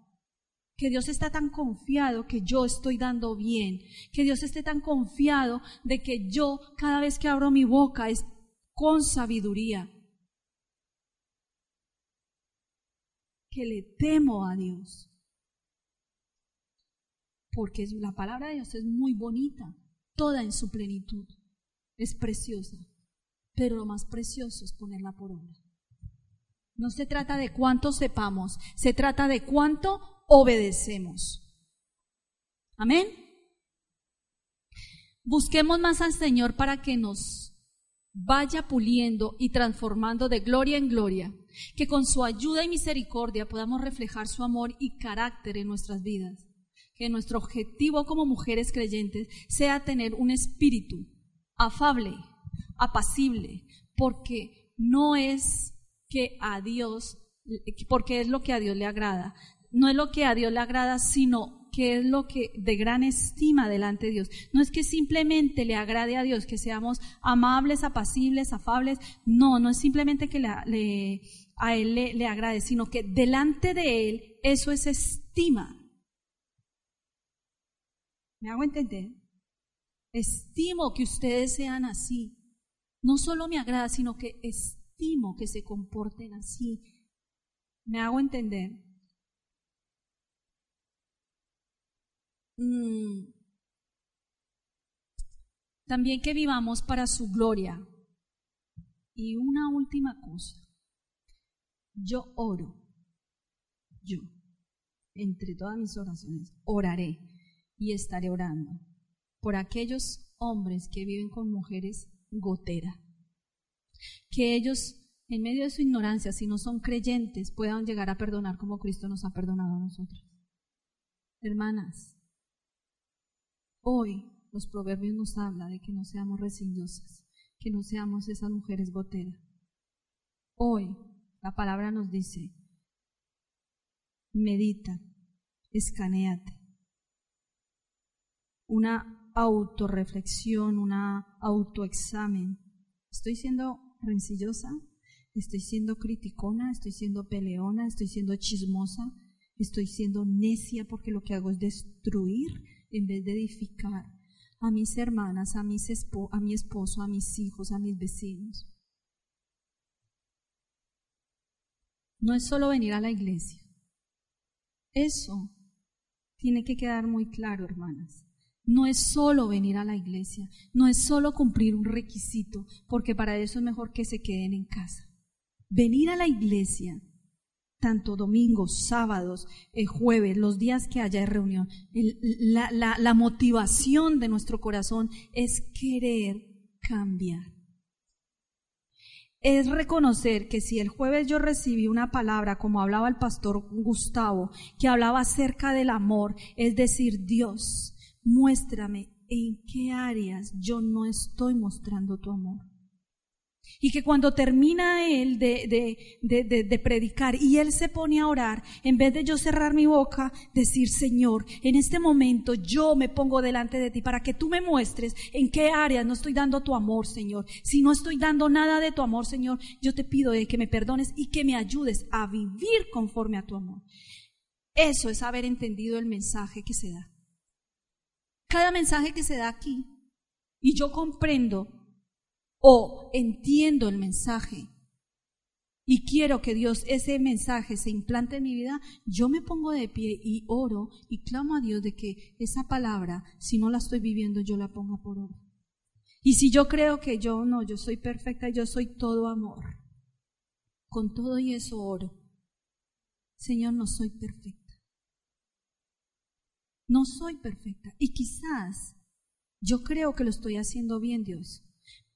Que Dios está tan confiado que yo estoy dando bien. Que Dios esté tan confiado de que yo cada vez que abro mi boca es con sabiduría. Que le temo a Dios porque la palabra de Dios es muy bonita, toda en su plenitud, es preciosa, pero lo más precioso es ponerla por obra. No se trata de cuánto sepamos, se trata de cuánto obedecemos. Amén. Busquemos más al Señor para que nos vaya puliendo y transformando de gloria en gloria, que con su ayuda y misericordia podamos reflejar su amor y carácter en nuestras vidas que nuestro objetivo como mujeres creyentes sea tener un espíritu afable, apacible, porque no es que a Dios, porque es lo que a Dios le agrada, no es lo que a Dios le agrada, sino que es lo que de gran estima delante de Dios. No es que simplemente le agrade a Dios que seamos amables, apacibles, afables, no, no es simplemente que a Él le, le agrade, sino que delante de Él eso es estima. ¿Me hago entender? Estimo que ustedes sean así. No solo me agrada, sino que estimo que se comporten así. ¿Me hago entender? Mm. También que vivamos para su gloria. Y una última cosa. Yo oro. Yo. Entre todas mis oraciones, oraré y estaré orando por aquellos hombres que viven con mujeres gotera. Que ellos, en medio de su ignorancia, si no son creyentes, puedan llegar a perdonar como Cristo nos ha perdonado a nosotros. Hermanas, hoy los proverbios nos hablan de que no seamos resignosas, que no seamos esas mujeres goteras. Hoy la palabra nos dice, medita, escaneate, una autorreflexión, una autoexamen. ¿Estoy siendo rencillosa? Estoy siendo criticona, estoy siendo peleona, estoy siendo chismosa, estoy siendo necia porque lo que hago es destruir en vez de edificar a mis hermanas, a, mis a mi esposo, a mis hijos, a mis vecinos. No es solo venir a la iglesia. Eso tiene que quedar muy claro, hermanas. No es solo venir a la iglesia, no es solo cumplir un requisito, porque para eso es mejor que se queden en casa. Venir a la iglesia, tanto domingos, sábados, eh, jueves, los días que haya reunión, la, la motivación de nuestro corazón es querer cambiar es reconocer que si el jueves yo recibí una palabra, como hablaba el pastor Gustavo, que hablaba acerca del amor, es decir, Dios, muéstrame en qué áreas yo no estoy mostrando tu amor. Y que cuando termina él de, de, predicar y él se pone a orar, en vez de yo cerrar mi boca, decir, Señor, en este momento yo me pongo delante de ti para que tú me muestres en qué áreas no estoy dando tu amor, Señor. Si no estoy dando nada de tu amor, Señor, yo te pido de que me perdones y que me ayudes a vivir conforme a tu amor. Eso es haber entendido el mensaje que se da. Cada mensaje que se da aquí, y yo comprendo o entiendo el mensaje y quiero que Dios ese mensaje se implante en mi vida, yo me pongo de pie y oro y clamo a Dios de que esa palabra, si no la estoy viviendo, yo la ponga por obra. Y si yo creo que yo no, yo soy perfecta, yo soy todo amor, con todo y eso oro. Señor, no soy perfecta. No soy perfecta. Y quizás yo creo que lo estoy haciendo bien, Dios.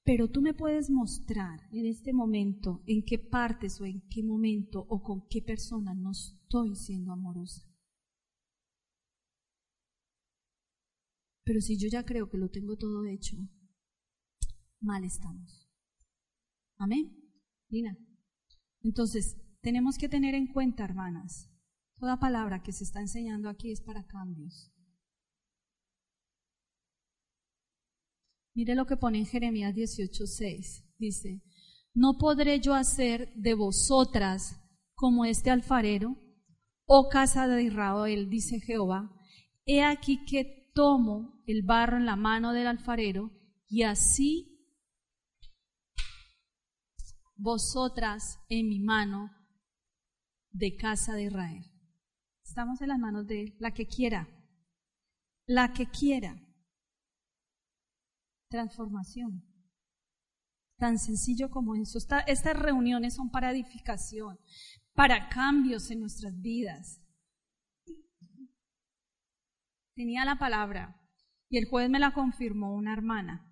Pero tú me puedes mostrar en este momento en qué partes o en qué momento o con qué persona no estoy siendo amorosa. Pero si yo ya creo que lo tengo todo hecho, mal estamos. Amén. Lina. Entonces, tenemos que tener en cuenta, hermanas, toda palabra que se está enseñando aquí es para cambios. Mire lo que pone en Jeremías 18:6. Dice, ¿no podré yo hacer de vosotras como este alfarero? Oh casa de Israel, dice Jehová, he aquí que tomo el barro en la mano del alfarero y así vosotras en mi mano de casa de Israel. Estamos en las manos de la que quiera, la que quiera transformación. Tan sencillo como eso. estas reuniones son para edificación, para cambios en nuestras vidas. Tenía la palabra y el jueves me la confirmó una hermana.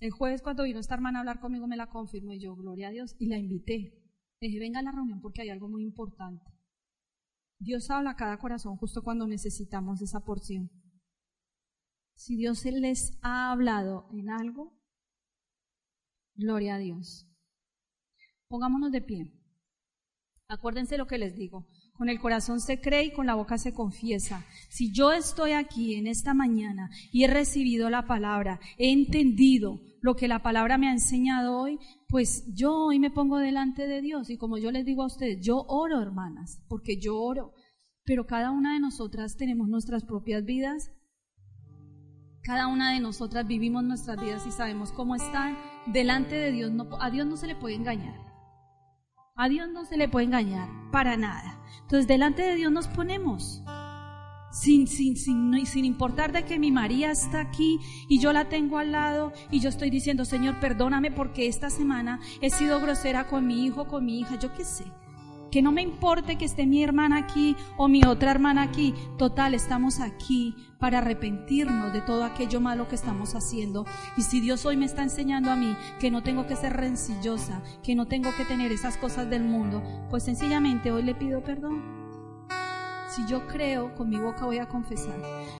El jueves cuando vino esta hermana a hablar conmigo me la confirmó y yo, gloria a Dios, y la invité. Le dije, venga a la reunión porque hay algo muy importante. Dios habla a cada corazón justo cuando necesitamos esa porción. Si Dios les ha hablado en algo, gloria a Dios. Pongámonos de pie. Acuérdense lo que les digo. Con el corazón se cree y con la boca se confiesa. Si yo estoy aquí en esta mañana y he recibido la palabra, he entendido lo que la palabra me ha enseñado hoy, pues yo hoy me pongo delante de Dios. Y como yo les digo a ustedes, yo oro, hermanas, porque yo oro. Pero cada una de nosotras tenemos nuestras propias vidas cada una de nosotras vivimos nuestras vidas y sabemos cómo están delante de Dios. No, a Dios no se le puede engañar. A Dios no se le puede engañar para nada. Entonces delante de Dios nos ponemos. Sin, sin, sin, sin importar de que mi María está aquí y yo la tengo al lado y yo estoy diciendo, Señor, perdóname porque esta semana he sido grosera con mi hijo, con mi hija, yo qué sé. Que no me importe que esté mi hermana aquí o mi otra hermana aquí. Total, estamos aquí para arrepentirnos de todo aquello malo que estamos haciendo. Y si Dios hoy me está enseñando a mí que no tengo que ser rencillosa, que no tengo que tener esas cosas del mundo, pues sencillamente hoy le pido perdón. Si yo creo, con mi boca voy a confesar.